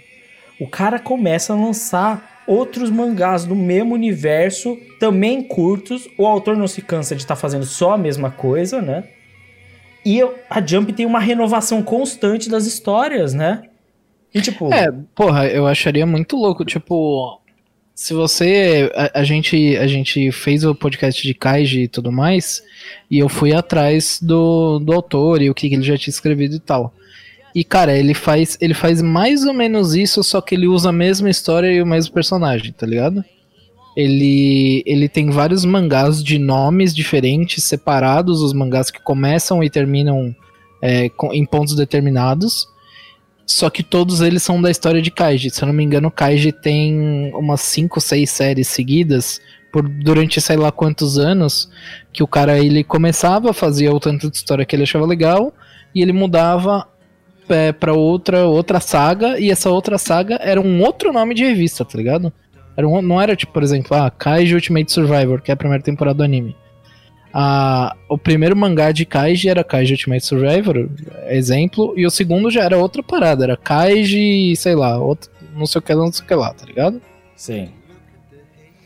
O cara começa a lançar outros mangás do mesmo universo, também curtos. O autor não se cansa de estar fazendo só a mesma coisa, né? E eu- a Jump tem uma renovação constante das histórias, né? E tipo, É, porra, eu acharia muito louco, tipo, se você, a, a gente, a gente fez o podcast de Kaiji e tudo mais, e eu fui atrás do, do autor e o que, ele já tinha escrevido e tal. E cara, ele faz, ele faz mais ou menos isso, só que ele usa a mesma história e o mesmo personagem, tá ligado? Ele, ele tem vários mangás de nomes diferentes, separados, os mangás que começam e terminam é, com- em pontos determinados. Só que todos eles são da história de Kaiji. Se eu não me engano, Kaiji tem umas 5, 6 séries seguidas por durante sei lá quantos anos que o cara ele começava, fazia o tanto de história que ele achava legal e ele mudava é, para outra outra saga e essa outra saga era um outro nome de revista, tá ligado? Era um, não era tipo, por exemplo, ah, Kaiji Ultimate Survivor, que é a primeira temporada do anime. Ah, o primeiro mangá de Kaiji era Kaiji Ultimate Survivor, exemplo, e o segundo já era outra parada, era Kaiji, sei lá, outro, não sei o que lá, não sei o que lá, tá ligado? sim.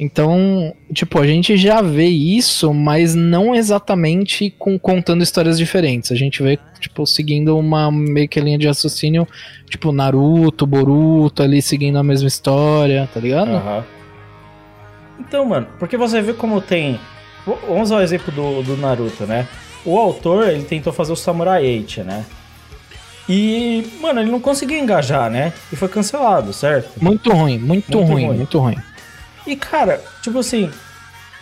Então, tipo, a gente já vê isso, mas não exatamente com contando histórias diferentes. A gente vê, tipo, seguindo uma meio que linha de raciocínio, tipo, Naruto, Boruto ali seguindo a mesma história, tá ligado? Aham. Então, mano, porque você vê como tem. Vamos usar o exemplo do, do Naruto, né? O autor, ele tentou fazer o Samurai 8, né? E, mano, ele não conseguiu engajar, né? E foi cancelado, certo? Muito ruim, muito, Muito ruim, ruim. muito ruim. E, cara, tipo assim,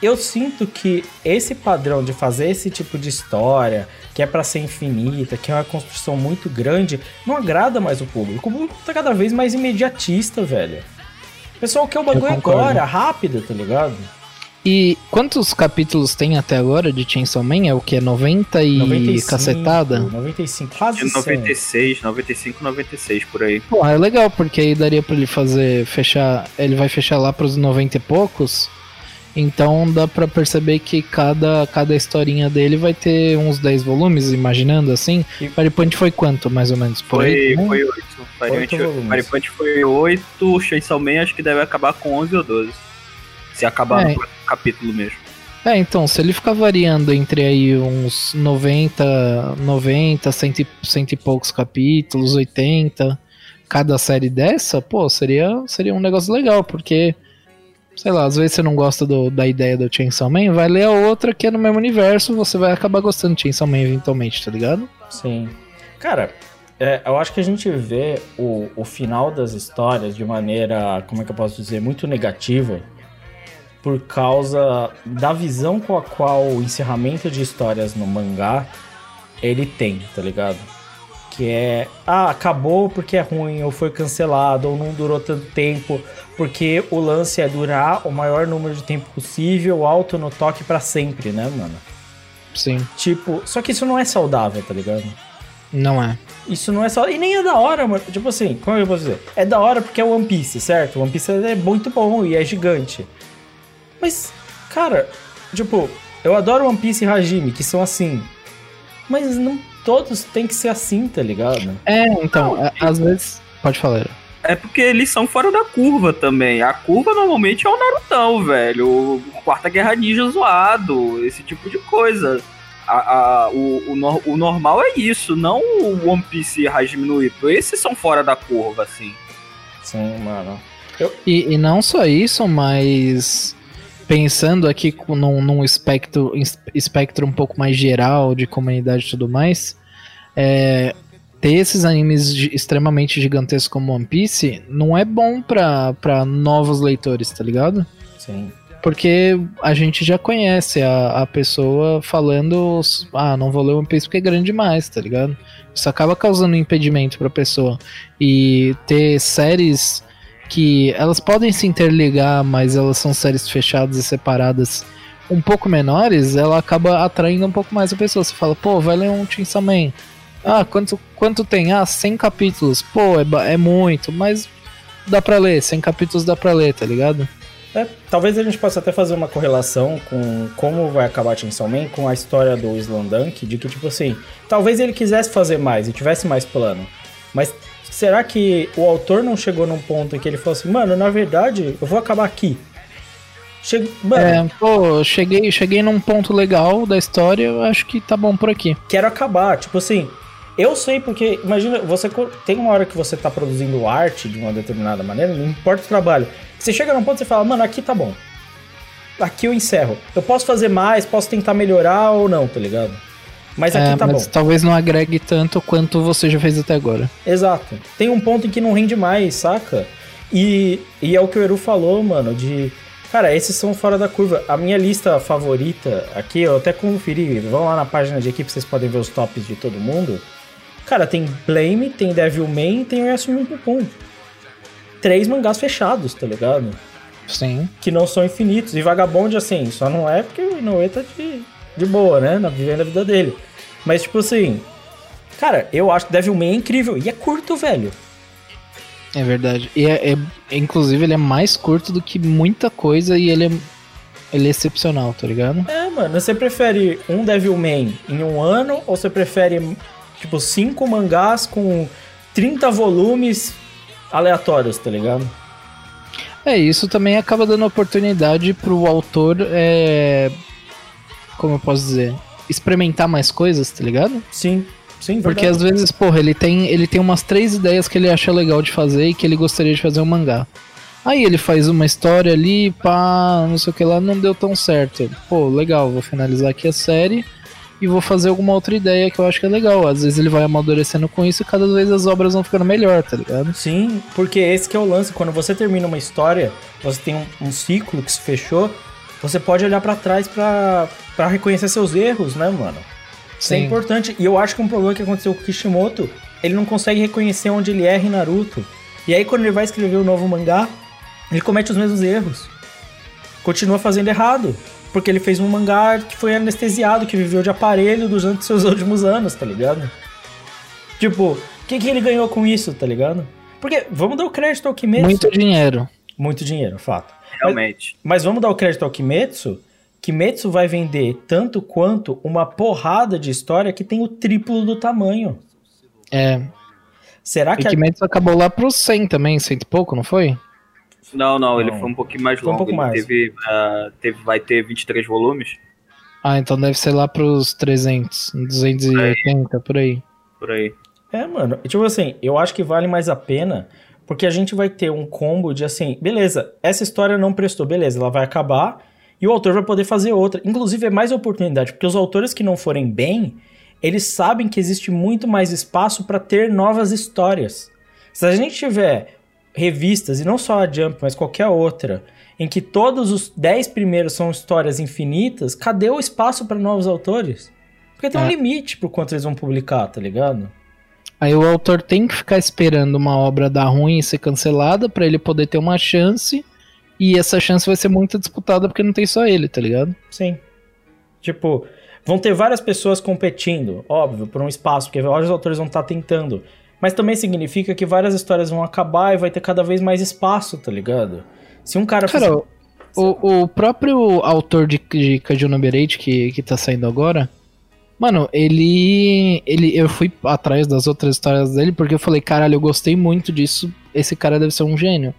eu sinto que esse padrão de fazer esse tipo de história, que é pra ser infinita, que é uma construção muito grande, não agrada mais o público. O público tá cada vez mais imediatista, velho. O pessoal quer o bagulho agora, rápido, tá ligado? E quantos capítulos tem até agora de Chainsaw Man? É o que? 90 e cacetada? 95, quase De 100. 96, 95, 96 por aí. Pô, é legal, porque aí daria pra ele fazer, fechar, ele vai fechar lá pros 90 e poucos, então dá pra perceber que cada, cada historinha dele vai ter uns 10 volumes, imaginando assim. E- Fire Punch foi quanto, mais ou menos? Por Foi, aí? foi 8. Oito volumes. Fire Punch foi 8, Chainsaw Man acho que deve acabar com 11 ou 12. Se acabar É. capítulo mesmo. É, então, se ele ficar variando entre aí uns 90, 90, cento e, cento e poucos capítulos, 80, cada série dessa, pô, seria, seria um negócio legal, porque, sei lá, às vezes você não gosta do- da ideia do Chainsaw Man, vai ler a outra que é no mesmo universo, você vai acabar gostando de Chainsaw Man eventualmente, tá ligado? Sim. Cara, é, eu acho que a gente vê o, o final das histórias de maneira, como é que eu posso dizer, muito negativa, por causa da visão com a qual o encerramento de histórias no mangá ele tem, tá ligado? Que é, ah, acabou porque é ruim, ou foi cancelado, ou não durou tanto tempo, porque o lance é durar o maior número de tempo possível, alto no toque pra sempre, né, mano? Sim, Tipo, só que isso não é saudável, tá ligado? não é. Isso não é só. E nem é da hora, mano. Tipo assim, como eu posso dizer? É da hora porque é One Piece, certo? One Piece é muito bom e é gigante. Mas, cara, tipo, eu adoro One Piece e Hajime, que são assim. Mas não todos tem que ser assim, tá ligado? É, então, é, às vezes. Pode falar. É porque eles são fora da curva também. A curva normalmente é o Narutão, velho. O Quarta Guerra Ninja zoado, esse tipo de coisa. A, a- o, o, o normal é isso, não o One Piece e Hajime no Ippo. Esses são fora da curva, assim. Sim, mano. E, e não só isso, mas pensando aqui num, num espectro, es- espectro um pouco mais geral de comunidade e tudo mais, é, ter esses animes extremamente gigantescos como One Piece não é bom pra, pra novos leitores, tá ligado? Sim. Porque a gente já conhece a, a pessoa falando, ah, não vou ler One Piece porque é grande demais, tá ligado? Isso acaba causando impedimento pra pessoa. E ter séries que elas podem se interligar, mas elas são séries fechadas e separadas um pouco menores, ela acaba atraindo um pouco mais a pessoa. Você fala, pô, vai ler um Chainsaw Man. Ah, quanto, quanto tem? Ah, 100 capítulos. Pô, é, é muito, mas dá pra ler. 100 capítulos dá pra ler, tá ligado? É, talvez a gente possa até fazer uma correlação com como vai acabar Chainsaw Man com a história do Slandunk, de que, tipo assim, talvez ele quisesse fazer mais e tivesse mais plano, mas será que o autor não chegou num ponto em que ele falou assim, mano, na verdade, eu vou acabar aqui? Chega... Mano, É, pô, cheguei, cheguei num ponto legal da história, eu acho que tá bom por aqui. quero acabar. Tipo assim, eu sei porque, imagina, você tem uma hora que você tá produzindo arte de uma determinada maneira, não importa o trabalho. Você chega num ponto e você fala, mano, aqui tá bom. Aqui eu encerro. Eu posso fazer mais, posso tentar melhorar ou não, tá ligado? Mas aqui É, tá mas bom. talvez não agregue tanto quanto você já fez até agora. Exato. Tem um ponto em que não rende mais, saca? E, e é o que o Eru falou, mano, de. Cara, esses são fora da curva. A minha lista favorita aqui, eu até conferi. Vão lá na página de equipe, vocês podem ver os tops de todo mundo. Cara, tem Blame, tem Devilman e tem o Yasumi Pum. Três mangás fechados, tá ligado? Sim. Que não são infinitos. E Vagabond, assim, só não é porque o Inoue tá de, de boa, né? Na, vivendo a vida dele. Mas, tipo assim. Cara, eu acho que Devilman é incrível. E é curto, velho. É verdade. E é, é- inclusive ele é mais curto do que muita coisa e ele é, ele é excepcional, tá ligado? É, mano, você prefere um Devilman em um ano ou você prefere, tipo, cinco mangás com 30 volumes aleatórios, tá ligado? É, isso também acaba dando oportunidade pro autor, é, como eu posso dizer, experimentar mais coisas, tá ligado? Sim, sim, Porque verdade. às vezes, porra, ele tem, ele tem umas três ideias que ele acha legal de fazer e que ele gostaria de fazer um mangá. Aí ele faz uma história ali, pá, não sei o que lá, não deu tão certo. Pô, legal, vou finalizar aqui a série e vou fazer alguma outra ideia que eu acho que é legal. Às vezes ele vai amadurecendo com isso e cada vez as obras vão ficando melhor, tá ligado? Sim, porque esse que é o lance. Quando você termina uma história, você tem um, um ciclo que se fechou, você pode olhar pra trás pra, pra reconhecer seus erros, né, mano? Isso é Sim. importante. E eu acho que um problema que aconteceu com o Kishimoto, ele não consegue reconhecer onde ele erra em Naruto. E aí, quando ele vai escrever o novo mangá, ele comete os mesmos erros. Continua fazendo errado. Porque ele fez um mangá que foi anestesiado, que viveu de aparelho durante seus últimos anos, tá ligado? Tipo, o que, que ele ganhou com isso, tá ligado? Porque, vamos dar o crédito ao Kimetsu. Muito dinheiro. Muito dinheiro, fato. Realmente. Mas vamos dar o crédito ao Kimetsu. Kimetsu vai vender tanto quanto uma porrada de história que tem o triplo do tamanho. É. Será E que a... Kimetsu acabou lá pro 100 também, cento e pouco, não foi? Não, não, ele Não. foi um pouquinho mais Foi um longo. pouco ele mais. Teve, ah, teve, vai ter 23 volumes, Ah, então deve ser lá pros 300, 280, por aí. por aí. É, mano. Tipo assim, eu acho que vale mais a pena porque a gente vai ter um combo de assim, beleza, essa história não prestou, beleza, ela vai acabar e o autor vai poder fazer outra. Inclusive é mais oportunidade, porque os autores que não forem bem, eles sabem que existe muito mais espaço para ter novas histórias. Se a gente tiver revistas, e não só a Jump, mas qualquer outra, em que todos os 10 primeiros são histórias infinitas, cadê o espaço para novos autores? Porque tem um É. limite pro quanto eles vão publicar, tá ligado? Aí o autor tem que ficar esperando uma obra dar ruim e ser cancelada pra ele poder ter uma chance. E essa chance vai ser muito disputada porque não tem só ele, tá ligado? Sim. Tipo, vão ter várias pessoas competindo, óbvio, por um espaço, porque vários autores vão estar tentando. Mas também significa que várias histórias vão acabar e vai ter cada vez mais espaço, tá ligado? Se um cara, Cara, fizer- o, o próprio autor de, de Kaiju Number 8 que, que tá saindo agora, mano, ele, ele. Eu fui atrás das outras histórias dele porque eu falei, caralho, eu gostei muito disso. Esse cara deve ser um gênio.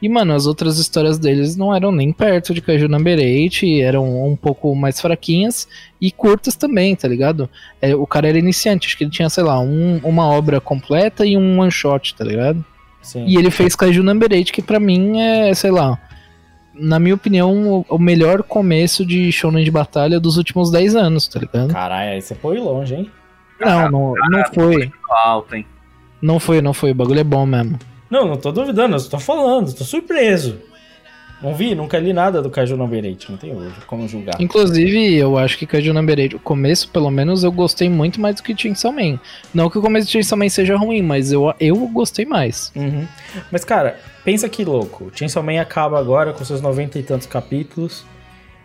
E, mano, as outras histórias deles não eram nem perto de Kaiju Number 8, eram um pouco mais fraquinhas e curtas também, tá ligado? É, o cara era iniciante, acho que ele tinha, sei lá, um- uma obra completa e um one shot, tá ligado? Sim. E ele fez Kaiju Number 8, que pra mim é, sei lá, na minha opinião, o, o melhor começo de shonen de batalha dos últimos 10 anos, tá ligado? Caralho, aí você foi longe, hein? Não, não, não foi. Alto, hein? Não foi, não foi. O bagulho é bom mesmo. Não, não tô duvidando, eu tô falando, tô surpreso. Não vi, nunca li nada do Kaiju Number 8, não tem hoje como julgar. Inclusive, eu acho que Kaiju Number 8, o começo, pelo menos, eu gostei muito mais do que Chainsaw Man. Não que o começo de Chainsaw Man seja ruim, mas eu, eu gostei mais. Uhum. Mas, cara, pensa que louco. Chainsaw Man acaba agora com seus 90 e tantos capítulos.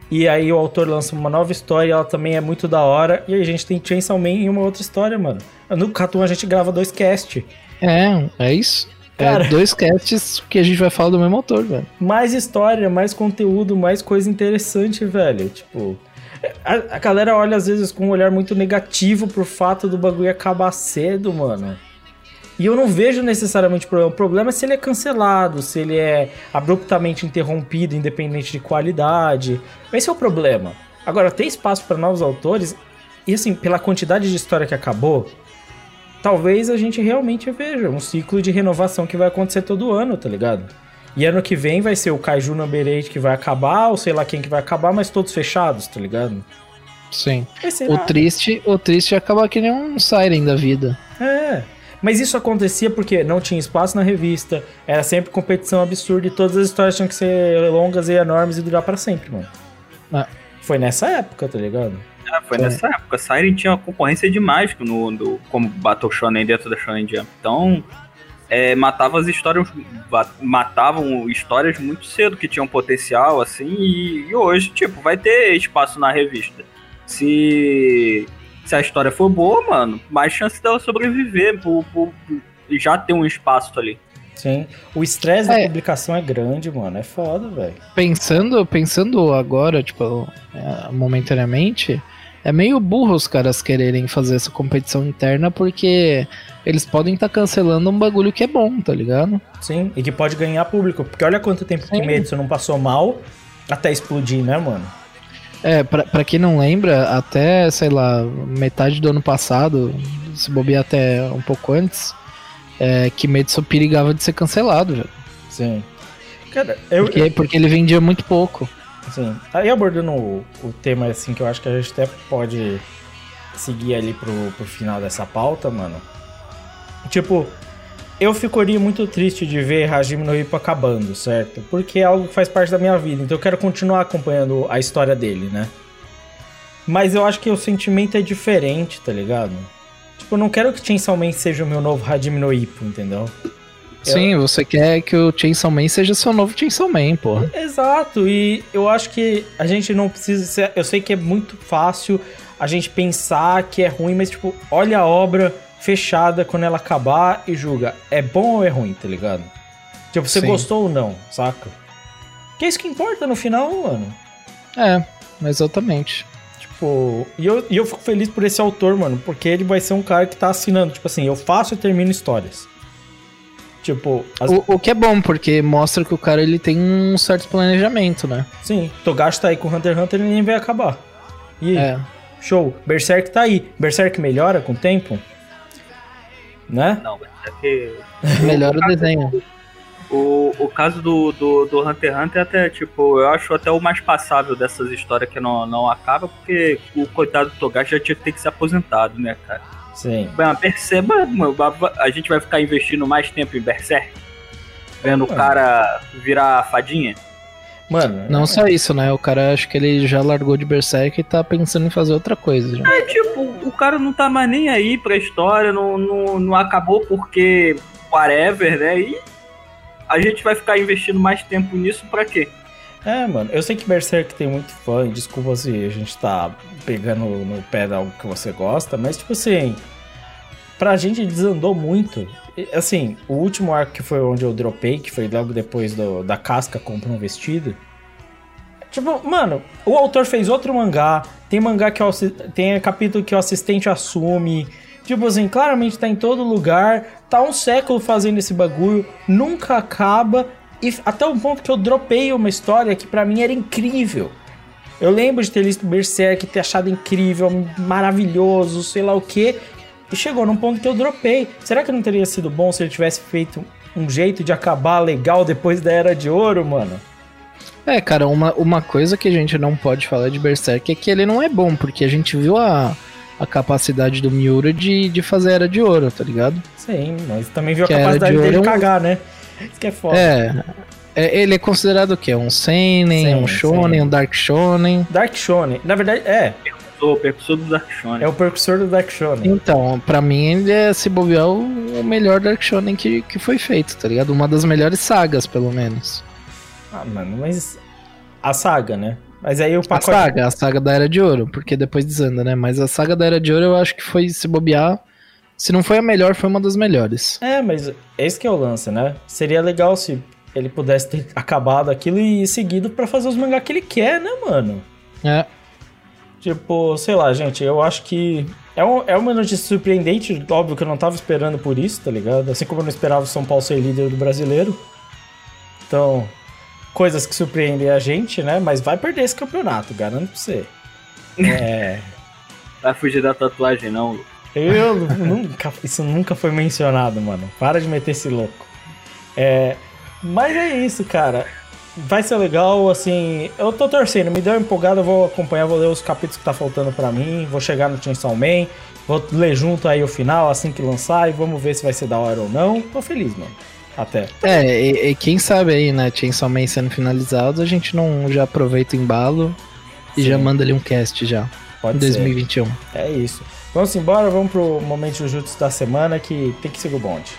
E aí o autor lança uma nova história, ela também é muito da hora. E aí a gente tem Chainsaw Man e uma outra história, mano. No Catum a gente grava dois cast. É, é isso. Cara. É dois casts que a gente vai falar do mesmo autor, velho. Mais história, mais conteúdo, mais coisa interessante, velho. Tipo. A, a galera olha às vezes com um olhar muito negativo pro fato do bagulho acabar cedo, mano. E eu não vejo necessariamente problema. O problema é se ele é cancelado, se ele é abruptamente interrompido, independente de qualidade. Esse é o problema. Agora, tem espaço para novos autores, e assim, pela quantidade de história que acabou, talvez a gente realmente veja um ciclo de renovação que vai acontecer todo ano, tá ligado? E ano que vem vai ser o Kaiju Number 8 que vai acabar, ou sei lá quem que vai acabar, mas todos fechados, tá ligado? Sim. O nada. triste, o triste é acabar que nem um Siren da vida. É. Mas isso acontecia porque não tinha espaço na revista, era sempre competição absurda e todas as histórias tinham que ser longas e enormes e durar pra sempre, mano. Ah. Foi nessa época, tá ligado? É, foi nessa época. Siren tinha uma concorrência demais no, no, como Battle Shonen dentro da Shonen Jump. Então, é, matava as histórias, matavam histórias muito cedo que tinham potencial, assim, e, e hoje, tipo, vai ter espaço na revista. Se, se a história for boa, mano, mais chance dela sobreviver, por, por- por já ter um espaço ali. Sim. O estresse da É. publicação é grande, mano. É foda, velho. Pensando, pensando agora, tipo, é, momentaneamente, é meio burro os caras quererem fazer essa competição interna porque eles podem estar cancelando um bagulho que é bom, tá ligado? Sim. E que pode ganhar público. Porque olha quanto tempo que Sim. Kimetsu não passou mal até explodir, né, mano? É, pra, pra quem não lembra, até, sei lá, metade do ano passado, se bobear até um pouco antes, é, perigava de ser cancelado, velho. Sim. Cara, eu, Porque, porque ele vendia muito pouco. Sim. Aí abordando o, o tema assim que eu acho que a gente até pode seguir ali pro, pro final dessa pauta, mano. Tipo, eu ficaria muito triste de ver Hajime no Ippo acabando, certo? Porque é algo que faz parte da minha vida, então eu quero continuar acompanhando a história dele, né? Mas eu acho que o sentimento é diferente, tá ligado? Tipo, eu não quero que Chainsaw Man seja o meu novo Hajime no Ippo, entendeu? Sim, você quer que o Chainsaw Man seja seu novo Chainsaw Man, porra. Exato, e eu acho que a gente não precisa ser. Eu sei que é muito fácil a gente pensar que é ruim, mas, tipo, olha a obra fechada quando ela acabar e julga. É bom ou é ruim, tá ligado? Tipo, você Sim. gostou ou não, saca? Que é isso que importa no final, mano. É, exatamente. Tipo, e eu, e eu fico feliz por esse autor, mano, porque ele vai ser um cara que tá assinando. Tipo assim, eu faço e termino histórias. Tipo, as- O, o que é bom, porque mostra que o cara ele tem um certo planejamento, né? sim, Togashi tá aí com Hunter x Hunter e nem vai acabar. E aí? É. Show. Berserk tá aí. Berserk melhora com o tempo? Né? Não, é que Melhora o desenho. O, o caso do, do, do Hunter x Hunter, até, tipo, eu acho até o mais passável dessas histórias que não, não acaba, porque o coitado do Togashi já tinha que ter que ser aposentado, né, cara? Sim. Mas perceba, mano, a gente vai ficar investindo mais tempo em Berserk? Vendo o Mano. cara virar fadinha? Mano, Não só isso, né? O cara acho que ele já largou de Berserk e tá pensando em fazer outra coisa. Já. É tipo, o cara não tá mais nem aí pra história, não, não, não acabou porque whatever, né? E a gente vai ficar investindo mais tempo nisso pra quê? É, mano, eu sei que Berserk tem muito fã, e desculpa se a gente tá pegando no pé de algo que você gosta, mas tipo assim, pra gente desandou muito. Assim, o último arco que foi onde eu dropei, que foi logo depois do, da casca compra um vestido. Tipo, mano, o autor fez outro mangá, tem mangá que o tem capítulo que o assistente assume. Tipo assim, claramente tá em todo lugar, tá um século fazendo esse bagulho, nunca acaba. E até o ponto que eu dropei uma história que pra mim era incrível. Eu lembro de ter lido Berserk, ter achado incrível, maravilhoso, sei lá o que. E chegou num ponto que eu dropei. Será que não teria sido bom se ele tivesse feito um jeito de acabar legal depois da Era de Ouro, mano? É, cara, uma, uma coisa que a gente não pode falar de Berserk é que ele não é bom, porque a gente viu a, a capacidade do Miura de, de fazer Era de Ouro, tá ligado? Sim, mas também viu a Que Era capacidade de dele é um- cagar, né? Isso que é foda. É, é, ele é considerado o quê? Um seinen, Seinen, um shonen, seinen. um dark shonen. Dark Shonen. Na verdade, é. Sou o percussor do Dark Shonen. É o precursor do Dark Shonen. Então, pra mim ele é, se bobear, o, melhor dark shonen que, que foi feito, tá ligado? Uma das melhores sagas, pelo menos. Ah, mano, mas. A saga, né? Mas aí o A pacote. saga, a saga da Era de Ouro, porque depois desanda, né? Mas a saga da Era de Ouro eu acho que foi se bobear. Se não foi a melhor, foi uma das melhores. É, mas esse que é o lance, né? Seria legal se ele pudesse ter acabado aquilo e seguido pra fazer os mangá que ele quer, né, mano? É. Tipo, sei lá, gente, eu acho que é, um, é uma notícia surpreendente, óbvio que eu não tava esperando por isso, tá ligado? Assim como eu não esperava o São Paulo ser líder do brasileiro. Então, coisas que surpreendem a gente, né? Mas vai perder esse campeonato, garanto pra você. É. Vai fugir da tatuagem, não. Lu. Eu nunca. Isso nunca foi mencionado, mano. Para de meter esse louco. É. Mas é isso, cara. Vai ser legal, assim. Eu tô torcendo, me deu uma empolgada, eu vou acompanhar, vou ler os capítulos que tá faltando pra mim. Vou chegar no Chainsaw Man. Vou ler junto aí o final assim que lançar e vamos ver se vai ser da hora ou não. Tô feliz, mano. Até. É, e, e quem sabe aí, né, Chainsaw Man sendo finalizado, a gente não já aproveita o embalo e já manda ali um cast já, Pode ser. 2021. É isso. Vamos embora, vamos pro momento Jujutsu da semana que tem que seguir o bonde.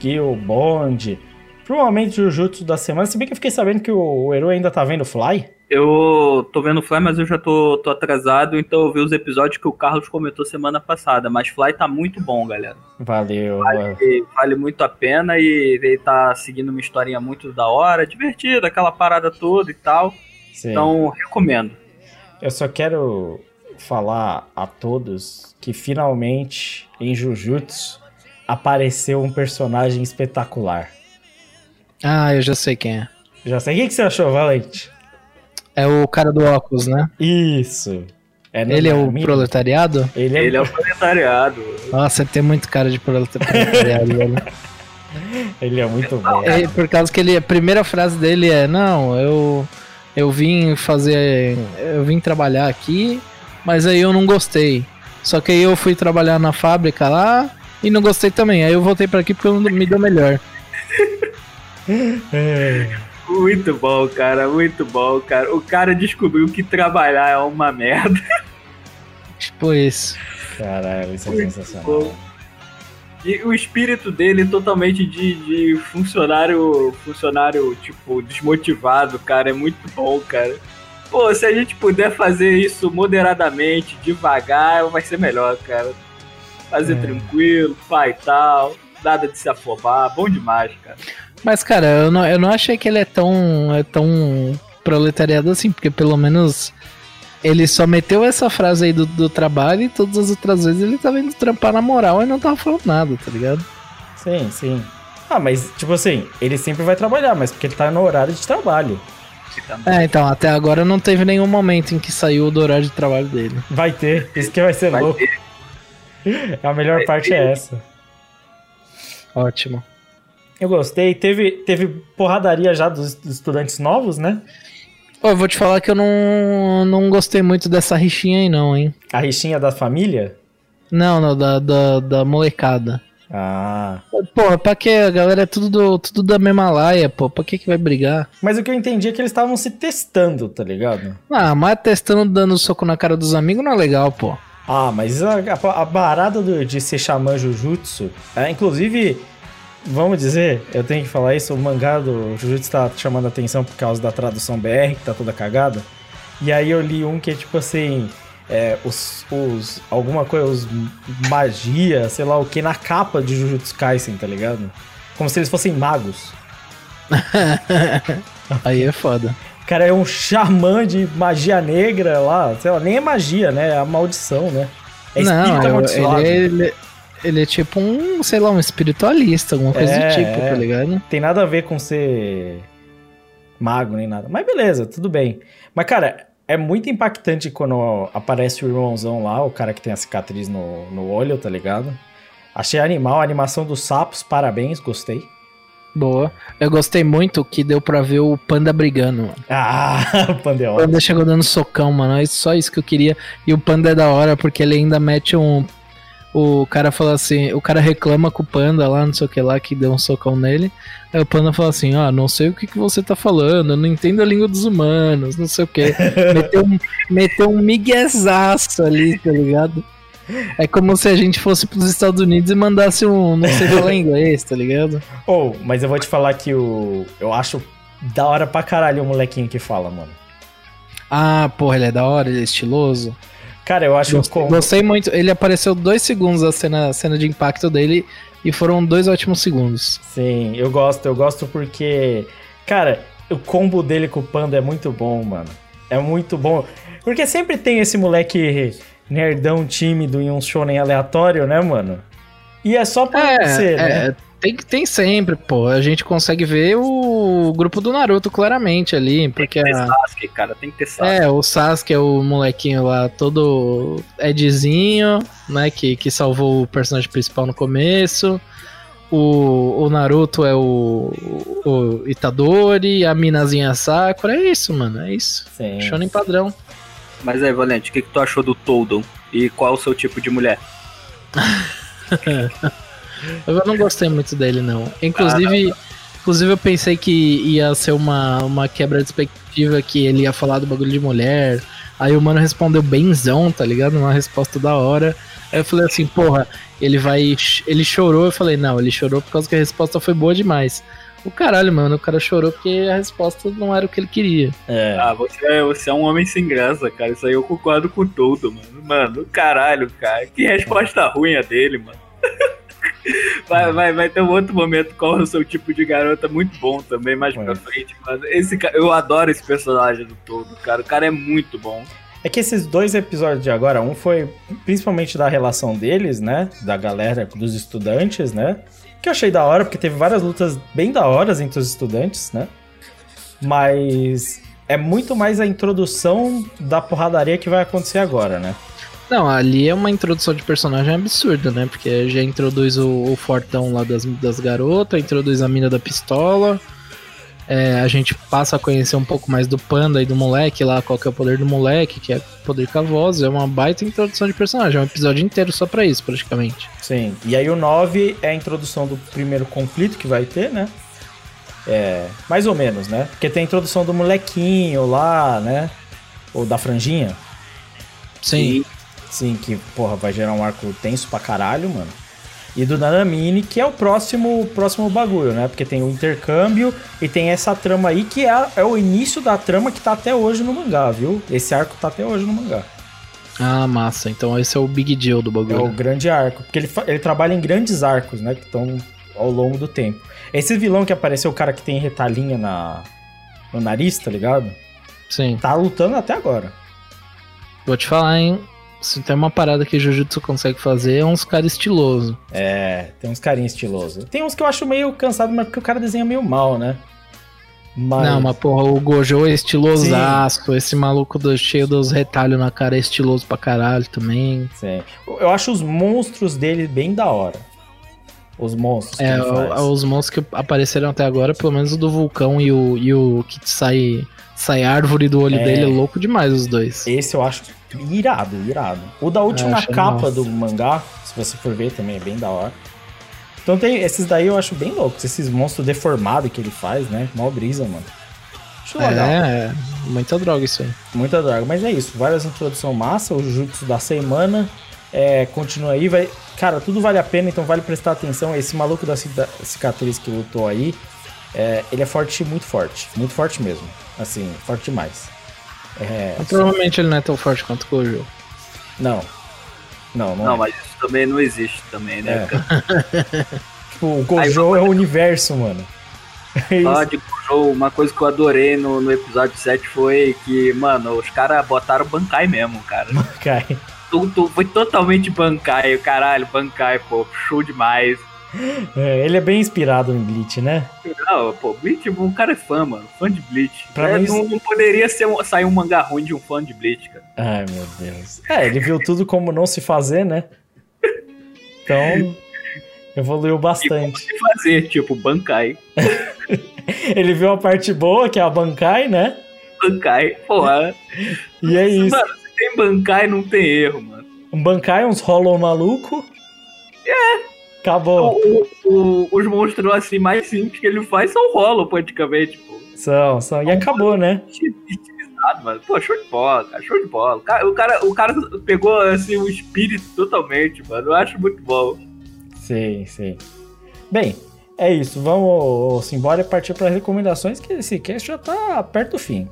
Vamos seguir o bonde. Pro momento Jujutsu da semana, se bem que eu fiquei sabendo que o, Eru ainda tá vendo Fly. Eu tô vendo Fly, mas eu já tô, tô atrasado, então eu vi os episódios que o Carlos comentou semana passada. Mas Fly tá muito bom, galera. Valeu. E vale muito a pena e ele tá seguindo uma historinha muito da hora, divertida, aquela parada toda e tal. Sim. Então, recomendo. Eu só quero falar a todos que finalmente em Jujutsu apareceu um personagem espetacular. Ah, eu já sei quem é. Já sei. O que, você achou, Valente? É o cara do óculos, né? Isso. É Ele é o proletariado? Ele é, Ele é o proletariado. Nossa, ele tem muito cara de proleta- proletariado, velho. ele é muito bom. É, por causa que ele, a primeira frase dele é: Não, eu, eu vim fazer. Eu vim trabalhar aqui, mas aí eu não gostei. Só que aí eu fui trabalhar na fábrica lá e não gostei também. Aí eu voltei pra aqui porque me deu melhor. É. Muito bom, cara, muito bom, cara. O cara descobriu que trabalhar é uma merda. Tipo isso. Caralho, isso é Muito sensacional. bom. E o espírito dele totalmente de, de funcionário, funcionário, tipo, desmotivado, cara, é muito bom, cara. Pô, se a gente puder fazer isso moderadamente, devagar, vai ser melhor, cara. Fazer É. tranquilo, pai e tal, nada de se afobar, bom demais, cara. Mas, cara, eu não, eu não achei que ele é tão, é tão proletariado assim, porque pelo menos Ele só meteu essa frase aí do, do trabalho e todas as outras vezes ele tava indo trampar na moral e não tava falando nada, tá ligado? Sim, sim. Ah, mas, tipo assim, ele sempre vai trabalhar, mas porque ele tá no horário de trabalho. É, então, até agora não teve nenhum momento em que saiu do horário de trabalho dele. Vai ter, isso que vai ser Vai louco. A melhor parte é essa. Ótimo. Eu gostei. Teve, teve porradaria já dos, dos estudantes novos, né? Ô, eu vou te falar que eu não, não gostei muito dessa rixinha aí, não, hein? A rixinha da família. Não, não, da, da, da molecada. Ah. Pô, pra que? A galera é tudo, do, tudo da mesma laia, pô. Pra que que vai brigar? Mas o que eu entendi é que eles estavam se testando, tá ligado? Ah, mas testando dando soco na cara dos amigos não é legal, pô. Ah, mas a, a, a parada do- de ser xamã Jujutsu, é, inclusive, vamos dizer, eu tenho que falar isso, o mangá do Jujutsu tá chamando atenção por causa da tradução BR, que tá toda cagada. E aí eu li um que é tipo assim, é, os, os, alguma coisa, os magia, sei lá o que, na capa de Jujutsu Kaisen, tá ligado? Como se eles fossem magos. Aí é foda. O cara é um xamã de magia negra lá, sei lá, nem é magia, né? É a maldição, né? É espírito não, amaldiçoado. ele, é- ele, ele é tipo um, sei lá, um espiritualista, alguma coisa É, do tipo, é. tá ligado? Tem nada a ver com ser mago nem nada. Mas beleza, tudo bem. Mas, cara, é muito impactante quando aparece o irmãozão lá, o cara que tem a cicatriz no, no olho, tá ligado? Achei animal, a animação dos sapos, parabéns, gostei. Boa. Eu gostei muito que deu pra ver o panda brigando, mano. Ah, o O Pandeon. panda chegou dando socão, mano. É só isso que eu queria. E o panda é da hora porque ele ainda mete um. O cara fala assim, o cara reclama com o panda lá, não sei o que lá, que deu um socão nele. Aí o panda fala assim, ah, não sei o que, que você tá falando, eu não entendo a língua dos humanos, não sei o que. meteu, um, meteu um miguezaço ali, tá ligado? É como se a gente fosse pros Estados Unidos e mandasse um, não sei falar inglês, tá ligado? Oh, mas eu vou te falar que o. Eu acho da hora pra caralho o molequinho que fala, mano. Ah, porra, ele é da hora, ele é estiloso. Cara, eu acho Gostei, gostei muito. Ele apareceu dois segundos a cena, cena de impacto dele e foram dois ótimos segundos. Sim, eu gosto, eu gosto porque. Cara, o combo dele com o Panda é muito bom, mano. É muito bom. Porque sempre tem esse moleque nerdão tímido em um shonen aleatório, né, mano? E é só pra É, ser, né? é, tem, tem sempre, pô. A gente consegue ver o grupo do Naruto claramente ali, porque Tem a, Sasuke, cara, tem que ter Sasuke. é, o Sasuke é o molequinho lá, todo Edzinho, né, que, que salvou o personagem principal no começo. O, o Naruto é o, o Itadori, a minazinha Sakura, é isso, mano, é isso. Sim. Shonen padrão. Mas aí, Valente, o que, que tu achou do Toldon? E qual é o seu tipo de mulher? Eu não gostei muito dele, não. Inclusive, inclusive eu pensei que ia ser uma, uma quebra de expectativa, que ele ia falar do bagulho de mulher. Aí o mano respondeu benzão, tá ligado? Uma resposta da hora. Aí eu falei assim, porra, ele vai. Ele chorou. Eu falei, não, ele chorou por causa que a resposta foi boa demais. O caralho, mano, o cara chorou porque a resposta não era o que ele queria. É. Ah, você é, você é um homem sem graça, cara. Isso aí eu concordo com todo, mano. Mano, caralho, cara. Que resposta ruim a dele, mano. Vai, vai, vai ter um outro momento qual é o seu tipo de garota muito bom também, mais pra É. frente. Mas esse, eu adoro esse personagem do todo, cara. O cara é muito bom. É que esses dois episódios de agora, um foi principalmente da relação deles, né? Da galera, dos estudantes, né? Que eu achei da hora, porque teve várias lutas bem da horas entre os estudantes, né? Mas é muito mais a introdução da porradaria que vai acontecer agora, né? Não, ali é uma introdução de personagem absurda, né? Porque já introduz o, o fortão lá das, das garotas, introduz a mina da pistola. É, a gente passa a conhecer um pouco mais do panda e do moleque lá, qual que é o poder do moleque, que é poder com a voz. É uma baita introdução de personagem, é um episódio inteiro só pra isso, praticamente. Sim. E aí o 9 é a introdução do primeiro conflito que vai ter, né? É, mais ou menos, né? Porque tem a introdução do molequinho lá, né? Ou da franjinha. Sim. Sim, que, porra, vai gerar um arco tenso pra caralho, mano. E do Nanamine, que é o próximo, próximo bagulho, né? Porque tem o intercâmbio e tem essa trama aí que é, é o início da trama que tá até hoje no mangá, viu? Esse arco tá até hoje no mangá. Ah, massa. Então esse é o big deal do É o bagulho. grande arco. Porque ele, ele trabalha em grandes arcos, né? Que estão ao longo do tempo. Esse vilão que apareceu, o cara que tem retalhinha na, no nariz, tá ligado? Sim. Tá lutando até agora. Vou te falar, hein? Se tem uma parada que Jujutsu consegue fazer, é uns caras estiloso. É, tem uns carinhos estilosos. Tem uns que eu acho meio cansado, mas porque o cara desenha meio mal, né? Mas... Não, mas porra, o Gojo é estilosaço. Esse maluco do- cheio dos retalhos na cara é estiloso pra caralho também. Sim. Eu acho os monstros dele bem da hora. Os monstros É, os monstros que apareceram até agora, pelo menos o do vulcão e o, e o que sai, árvore do olho É. dele, é louco demais os dois. Esse eu acho irado, irado. O da última É, capa massa. do mangá, se você for ver também, é bem da hora. Então tem esses daí eu acho bem loucos. Esses monstros deformados que ele faz, né? Mó brisa, mano. Acho legal. É, muita droga isso aí. Muita droga. Mas é isso. Várias introdução massa. O Jutsu da semana. É, continua aí. Vai... Cara, tudo vale a pena, então vale prestar atenção. Esse maluco da cica- cicatriz que lutou aí. é, ele é forte, muito forte. Muito forte mesmo. Assim, forte demais. É, Mas provavelmente ele não é tão forte quanto o Gojo. não. Não, não, Não, é. mas isso também não existe também, né? É. Tipo, o Gojo é o universo, mano. É Falar de Gojo, uma coisa que eu adorei no, no episódio 7 foi que, mano, os caras botaram Bankai mesmo, cara. Cai. Tu- tu- foi totalmente Bankai, caralho, Bankai, pô, show demais. É, ele é bem inspirado em Bleach, né? Não, pô, Bleach, o cara é fã, mano, fã de Bleach. Pra É, mim- não, não poderia ser um- sair um mangá ruim de um fã de Bleach, cara. Ai, meu Deus. É, ele viu tudo como não se fazer, né? Então, evoluiu E como bastante. se fazer, tipo, Bankai. Ele viu a parte boa, que é a Bankai, né? Bankai, porra. E é isso. Mano, se tem Bankai, não tem erro, mano. Um Bankai, uns Hollow maluco. É. Acabou. O- o- os monstros assim mais simples que ele faz são rolo, praticamente, pô. São, são. E acabou, né? Mano. Pô, show de bola, cara, show de bola. O cara, o cara, o cara pegou assim o espírito totalmente, mano. Eu acho muito bom. Sim, sim. Bem, é isso. Vamos embora e partir para recomendações, que esse cast já tá perto do fim.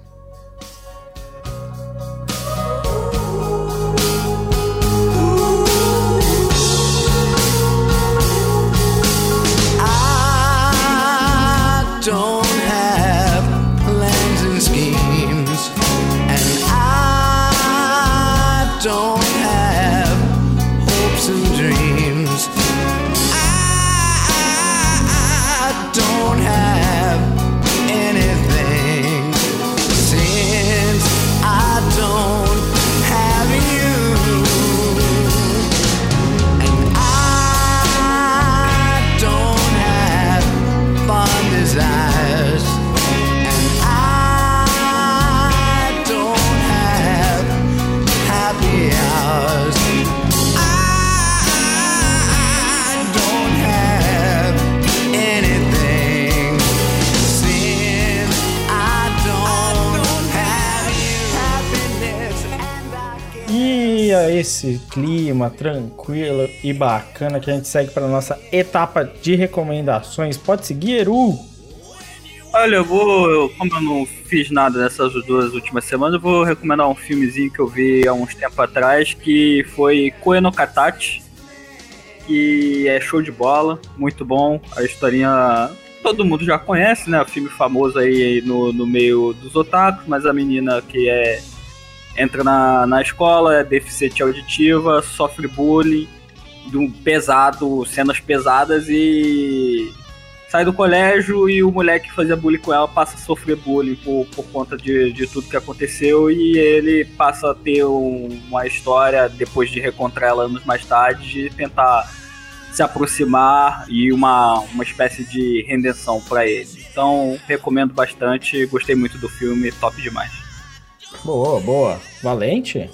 E a esse clima tranquilo e bacana que a gente segue para nossa etapa de recomendações. Pode seguir, Eru? Olha, eu vou. eu- como eu não fiz nada nessas duas últimas semanas, eu vou recomendar um filmezinho que eu vi há uns tempos atrás, que foi Koe no Katachi, que é show de bola, muito bom. A historinha todo mundo já conhece, né? O filme famoso aí no, no meio dos otakus, mas a menina que é entra na, na escola, é deficiente auditiva, sofre bullying, um pesado, cenas pesadas e sai do colégio e o moleque que fazia bullying com ela passa a sofrer bullying por, por conta de, de tudo que aconteceu e ele passa a ter um- uma história, depois de reencontrar ela anos mais tarde, de tentar se aproximar e uma, uma espécie de redenção pra ele. Então, recomendo bastante, gostei muito do filme, top demais. Boa, boa. Valente?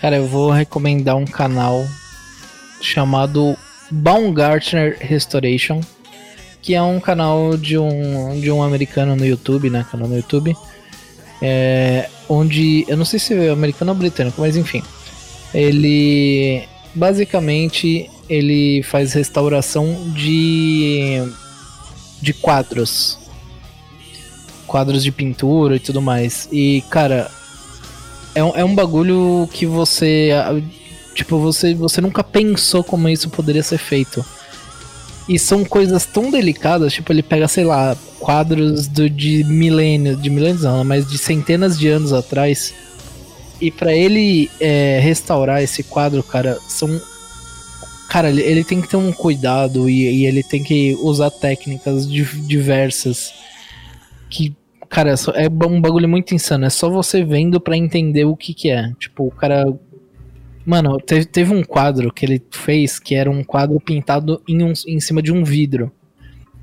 Cara, eu vou recomendar um canal chamado Baumgartner Restoration, que é um canal de um, de um americano no YouTube, né? Canal no YouTube. É, onde. Eu não sei se é americano ou britânico, mas enfim. Ele. Basicamente, ele faz restauração de. de quadros. Quadros de pintura e tudo mais. E, cara, é um, é um bagulho que você. Tipo, você, você nunca pensou como isso poderia ser feito. E são coisas tão delicadas, tipo, ele pega, sei lá, quadros do, de milênios, de milênios não, mas de centenas de anos atrás. e para ele é, restaurar esse quadro, cara, são. Cara, ele, ele tem que ter um cuidado e, e ele tem que usar técnicas di- diversas. Que, cara, é é um bagulho muito insano. É só você vendo pra entender o que que é. Tipo, o cara. Mano, teve, teve um quadro que ele fez que era um quadro pintado em, um, em cima de um vidro.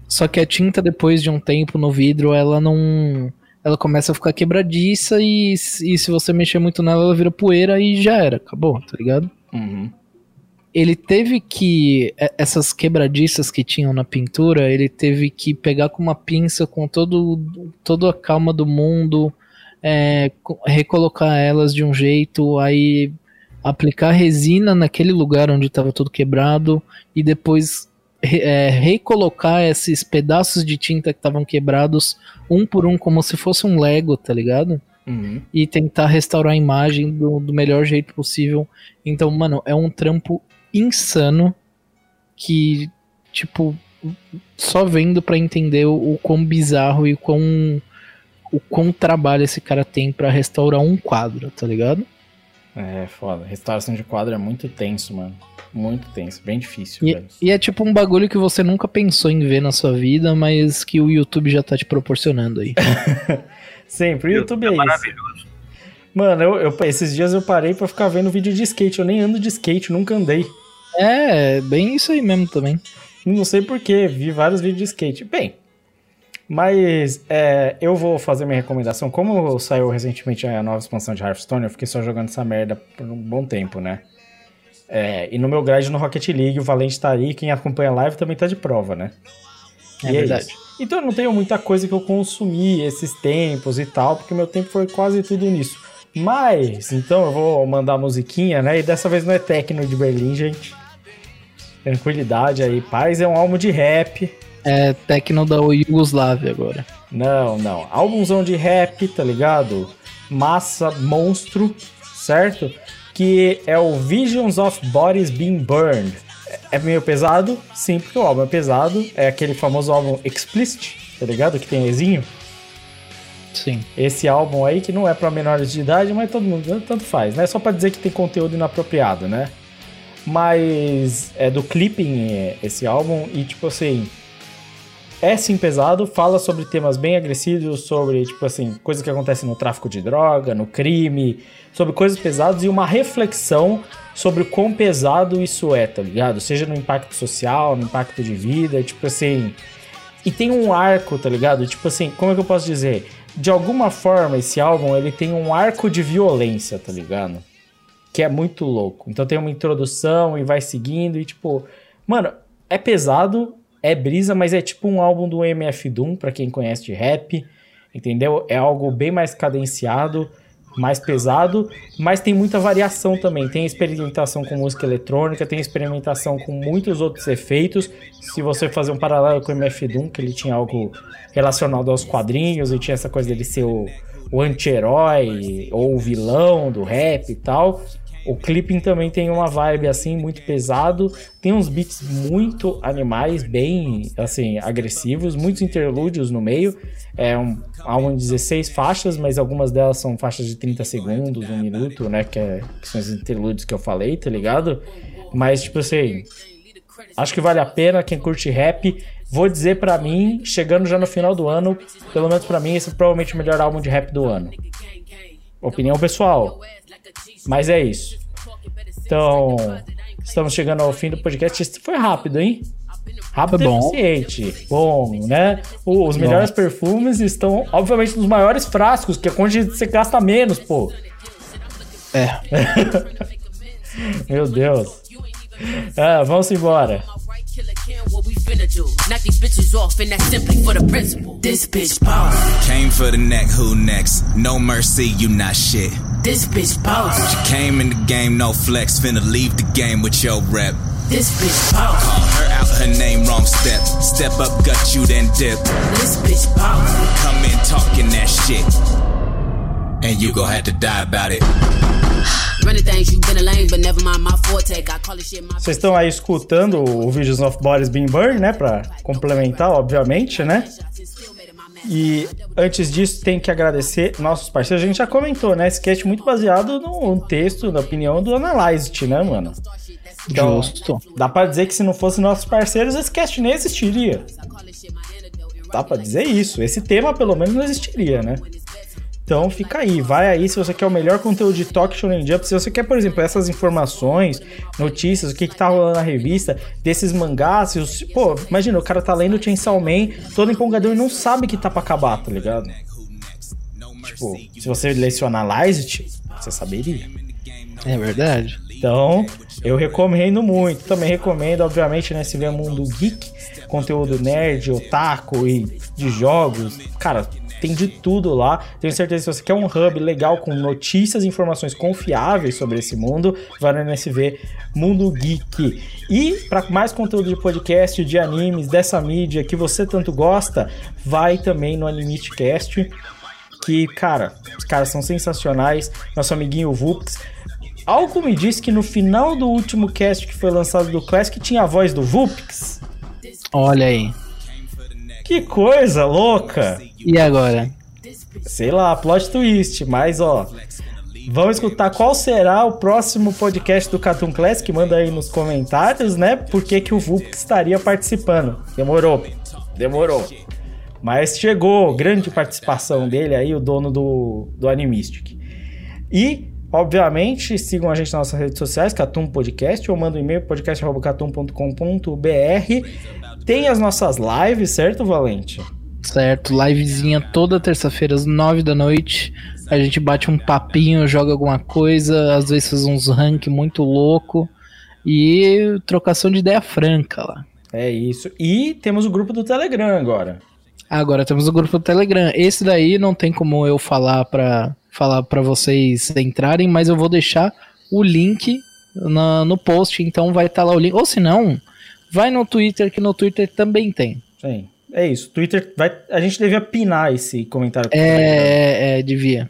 Só que a tinta, depois de um tempo no vidro, ela não. Ela começa a ficar quebradiça e, e se você mexer muito nela, ela vira poeira e já era, acabou, tá ligado? Uhum. Ele teve que. é, Essas quebradiças que tinham na pintura, ele teve que pegar com uma pinça com todo, toda a calma do mundo, é, co- recolocar elas de um jeito, aí aplicar resina naquele lugar onde estava tudo quebrado e depois é, recolocar esses pedaços de tinta que estavam quebrados um por um, como se fosse um Lego, tá ligado? Uhum. e tentar restaurar a imagem do, do melhor jeito possível. Então, mano, é um trampo insano que, tipo, só vendo pra entender o, o quão bizarro e o quão, o quão trabalho esse cara tem pra restaurar um quadro, tá ligado? É foda. Restauração de quadro é muito tenso, mano. Muito tenso. Bem difícil, E, e é tipo um bagulho que você nunca pensou em ver na sua vida, mas que o YouTube já tá te proporcionando aí. Sempre. O YouTube é isso. maravilhoso. Mano, eu, eu- esses dias eu parei pra ficar vendo vídeo de skate. Eu nem ando de skate, nunca andei. é, bem isso aí mesmo também. Não sei porquê, vi vários vídeos de skate. Bem, mas é, eu vou fazer minha recomendação. Como saiu recentemente a nova expansão de Hearthstone, eu fiquei só jogando essa merda por um bom tempo, né? É, e no meu grade no Rocket League, o Valente tá aí, quem acompanha a live também tá de prova, né? É E verdade. isso. Então eu não tenho muita coisa que eu consumi esses tempos e tal, porque meu tempo foi quase tudo nisso. Mas, então eu vou mandar a musiquinha, né? E dessa vez não é techno de Berlim, gente. Tranquilidade aí, paz. É um álbum de rap. É Tecno da Yugoslávia agora. Não, não. Álbumzão de rap, tá ligado? Massa, monstro, certo? Que é o Visions of Bodies Being Burned. É- É meio pesado? Sim, porque o álbum é pesado. É aquele famoso álbum Explicit, tá ligado? Que tem Ezinho. Sim. Esse álbum aí que não é pra menores de idade, mas todo mundo tanto faz, né? Só pra dizer que tem conteúdo inapropriado, né? Mas é do Clipping é, esse álbum e tipo assim, é sim pesado, fala sobre temas bem agressivos, sobre tipo assim, coisas que acontecem no tráfico de droga, no crime, sobre coisas pesadas e uma reflexão sobre o quão pesado isso é, tá ligado? Seja no impacto social, no impacto de vida, tipo assim, e tem um arco, tá ligado? Tipo assim, como é que eu posso dizer? De alguma forma, esse álbum, ele tem um arco de violência, tá ligado? Que é muito louco. Então tem uma introdução e vai seguindo e tipo... Mano, é pesado, é brisa, mas é tipo um álbum do MF Doom, pra quem conhece de rap, entendeu? É algo bem mais cadenciado, mais pesado, mas tem muita variação também. Tem experimentação com música eletrônica, tem experimentação com muitos outros efeitos. Se você fazer um paralelo com o MF Doom, que ele tinha algo relacionado aos quadrinhos e tinha essa coisa dele ser o, o anti-herói ou o vilão do rap e tal. O Clipping também tem uma vibe assim muito pesado, tem uns beats muito animais, bem assim agressivos, muitos interlúdios no meio. É um álbum de 16 faixas, mas algumas delas são faixas de 30 segundos, um minuto, né, que, é, que são os interlúdios que eu falei, tá ligado? Mas tipo assim, acho que vale a pena quem curte rap. Vou dizer pra mim, chegando já no final do ano, pelo menos pra mim, esse é provavelmente o melhor álbum de rap do ano. Opinião pessoal. Mas é isso. Então, estamos chegando ao fim do podcast. Esse foi rápido, hein? Rápido e bom. eficiente. Bom, né? Os melhores perfumes estão, obviamente, nos maiores frascos, que é onde você gasta menos, pô. É. Meu Deus. Ah, vamos embora. Alright, killer Cam, what we finna do? Knock these bitches off, and that's simply for the principle. This bitch boss. Came for the neck, who next? No mercy, you not shit. This bitch boss. Came in the game, no flex, finna leave the game with your rep. This bitch boss. Call her out, her name, wrong step. Step up, gut you, then dip. This bitch boss. Come in talking that shit. And you gon' have to die about it. Running things, you been a lame, but never mind my forte. I call this shit my Vocês estão aí escutando o Visions of Bodies Being Burned, né? Pra complementar, obviamente, né? E antes disso, tem que agradecer nossos parceiros. A gente já comentou, né? Esse cast muito baseado num texto, na opinião do Analyzed, né, mano? Então, Justo. Dá pra dizer que se não fosse nossos parceiros, esse cast nem existiria. Dá pra dizer isso. Esse tema, pelo menos, não existiria, né? Então fica aí, vai aí se você quer o melhor conteúdo de Talk Shonen Jump, se você quer, por exemplo, essas informações, notícias, o que que tá rolando na revista, desses mangás, os- pô, imagina, o cara tá lendo Chainsaw Man, todo empolgadão e não sabe que tá pra acabar, tá ligado? Tipo, se você lesse o Analyzed, você saberia. É verdade. Então, eu recomendo muito. Também recomendo, obviamente, né, se vê Mundo Geek, conteúdo nerd, otaku e de jogos. Cara, tem de tudo lá. Tenho certeza que se você quer um hub legal com notícias e informações confiáveis sobre esse mundo, vai no NSV Mundo Geek. E para mais conteúdo de podcast, de animes, dessa mídia que você tanto gosta, vai também no Animite Cast que, cara, os caras são sensacionais. Nosso amiguinho Vux. Algo me disse que no final do último cast que foi lançado do Classic tinha a voz do Vupix. Olha aí. Que coisa louca! E agora? Sei lá, plot twist, mas ó. Vamos escutar qual será o próximo podcast do Cartoon Classic. Manda aí nos comentários, né? Por que, que o Vupix estaria participando. Demorou. Demorou. Mas chegou, grande participação dele aí, o dono do, do Animistic. E, obviamente, sigam a gente nas nossas redes sociais, Catum Podcast, ou manda um e-mail podcast.catum.com.br. Tem as nossas lives, certo, Valente? Certo, livezinha toda terça-feira às nove da noite. A gente bate um papinho, joga alguma coisa, às vezes faz uns rank muito louco. E trocação de ideia franca lá. É isso. E temos o grupo do Telegram agora. Agora temos o grupo do Telegram. Esse daí não tem como eu falar pra, falar pra vocês entrarem, mas eu vou deixar o link na- no post, então vai estar lá o link. Ou se não, vai no Twitter, que no Twitter também tem. Sim. É isso. Twitter vai. A gente devia pinar esse comentário. É, é, é, devia.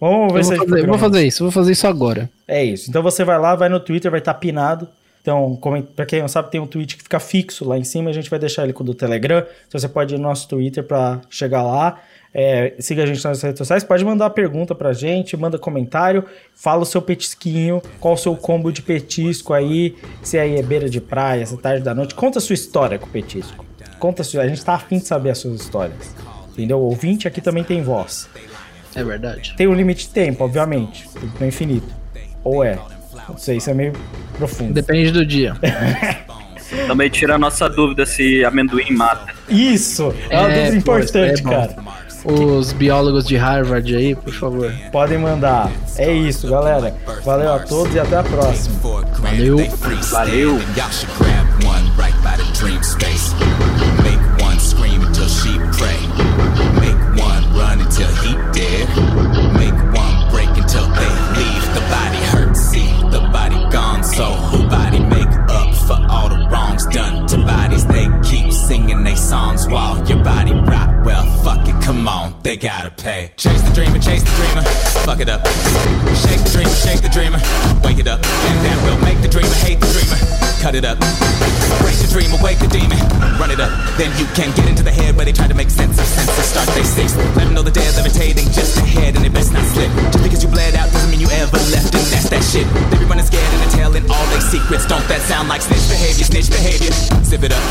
Vamos ver Eu se vou fazer, vou fazer isso, vou fazer isso agora. É isso. Então você vai lá, vai no Twitter, vai estar pinado. Então, pra quem não sabe, tem um tweet que fica fixo lá em cima. A gente vai deixar ele com o do Telegram. Então você pode ir no nosso Twitter pra chegar lá. É, siga a gente nas redes sociais. Pode mandar pergunta pra gente, manda comentário. Fala o seu petisquinho, qual o seu combo de petisco aí. Se aí é beira de praia, se é tarde da noite. Conta a sua história com o petisco. Conta a sua. A gente tá afim de saber as suas histórias. Entendeu? O ouvinte aqui também tem voz. É verdade. Tem um limite de tempo, obviamente. Tem é infinito. Ou é. Não sei, isso é meio profundo. Depende do dia. Também tira a nossa dúvida se amendoim mata. Isso! É uma É, dúvida importante, é cara. Os biólogos de Harvard aí, por favor. Podem mandar. É isso, galera. Valeu a todos e até a próxima. Valeu. Valeu. So who body make up for all the wrongs done to bodies? They keep singing they songs while your body rot. Well, fuck it, come on, they gotta pay. Chase the dreamer, chase the dreamer, fuck it up. Shake the dreamer, shake the dreamer, wake it up. And that will make the dreamer hate the dreamer. Cut it up. Break the dream, awake the demon. Run it up. Then you can get into the head where they try to make sense of sense senses. Start they six. Let them know the dead levitating just ahead and they best not slip. Just because you bled out doesn't mean you ever left. And that's that shit. They is scared and they're telling all their secrets. Don't that sound like snitch behavior? Snitch behavior. Zip it up.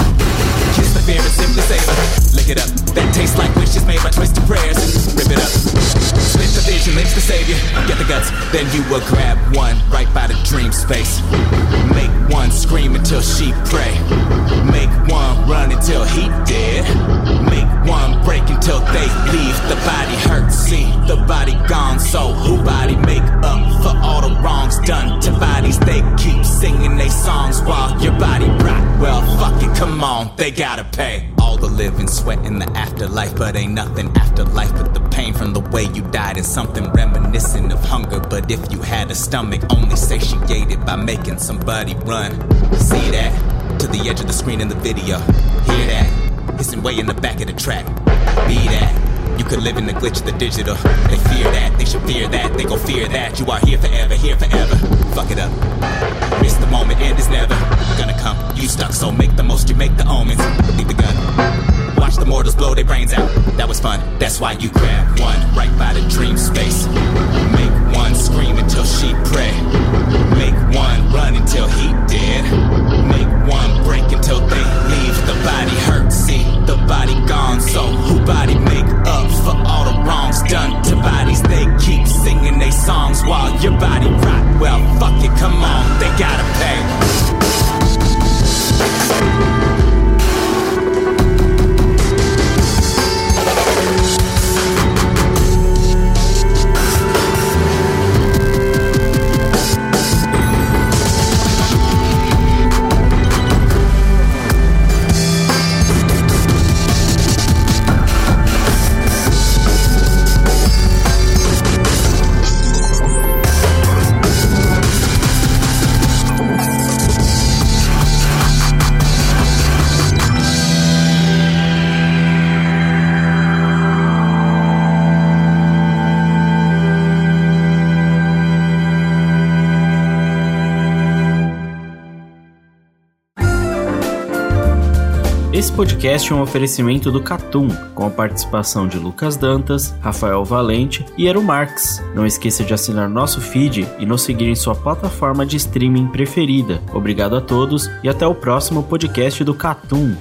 Kiss the fear and simply savor. Lick it up. That tastes like wishes made by twisted Rip it up. Vision, lives the savior. Get the guts, then you will grab one right by the dream space. Make one scream until she pray. Make one run until he dead. Make one break until they leave. The body hurt, see the body gone. So who body make up for all the wrongs done to bodies? They keep singing they songs while your body rot. Well, fuck it, come on, they gotta pay. All the living sweat in the afterlife, but ain't nothing afterlife but the pain from the way you died something reminiscent of hunger. But if you had a stomach, only satiated by making somebody run. See that? To the edge of the screen in the video. Hear that? Hissing way in the back of the track. Be that. You could live in the glitch of the digital. They fear that, they should fear that, they gon' fear that. You are here forever, here forever. Fuck it up. Miss the moment, end is never gonna come. You stuck, so make the most, you make the omens. Leave the gun. Watch the mortals blow their brains out. That was fun. That's why you grab one right by the dream space. Make one scream until she pray. Make one run until he dead. Make one break until they leave. The body hurt, see the body gone. So who body make up for all the wrongs done to bodies? They keep singing they songs while your body rock. Well, fuck it, come on, they gotta pay. Podcast é um oferecimento do Catum, com a participação de Lucas Dantas, Rafael Valente e Ero Marx. Não esqueça de assinar nosso feed e nos seguir em sua plataforma de streaming preferida. Obrigado a todos e até o próximo podcast do Catum.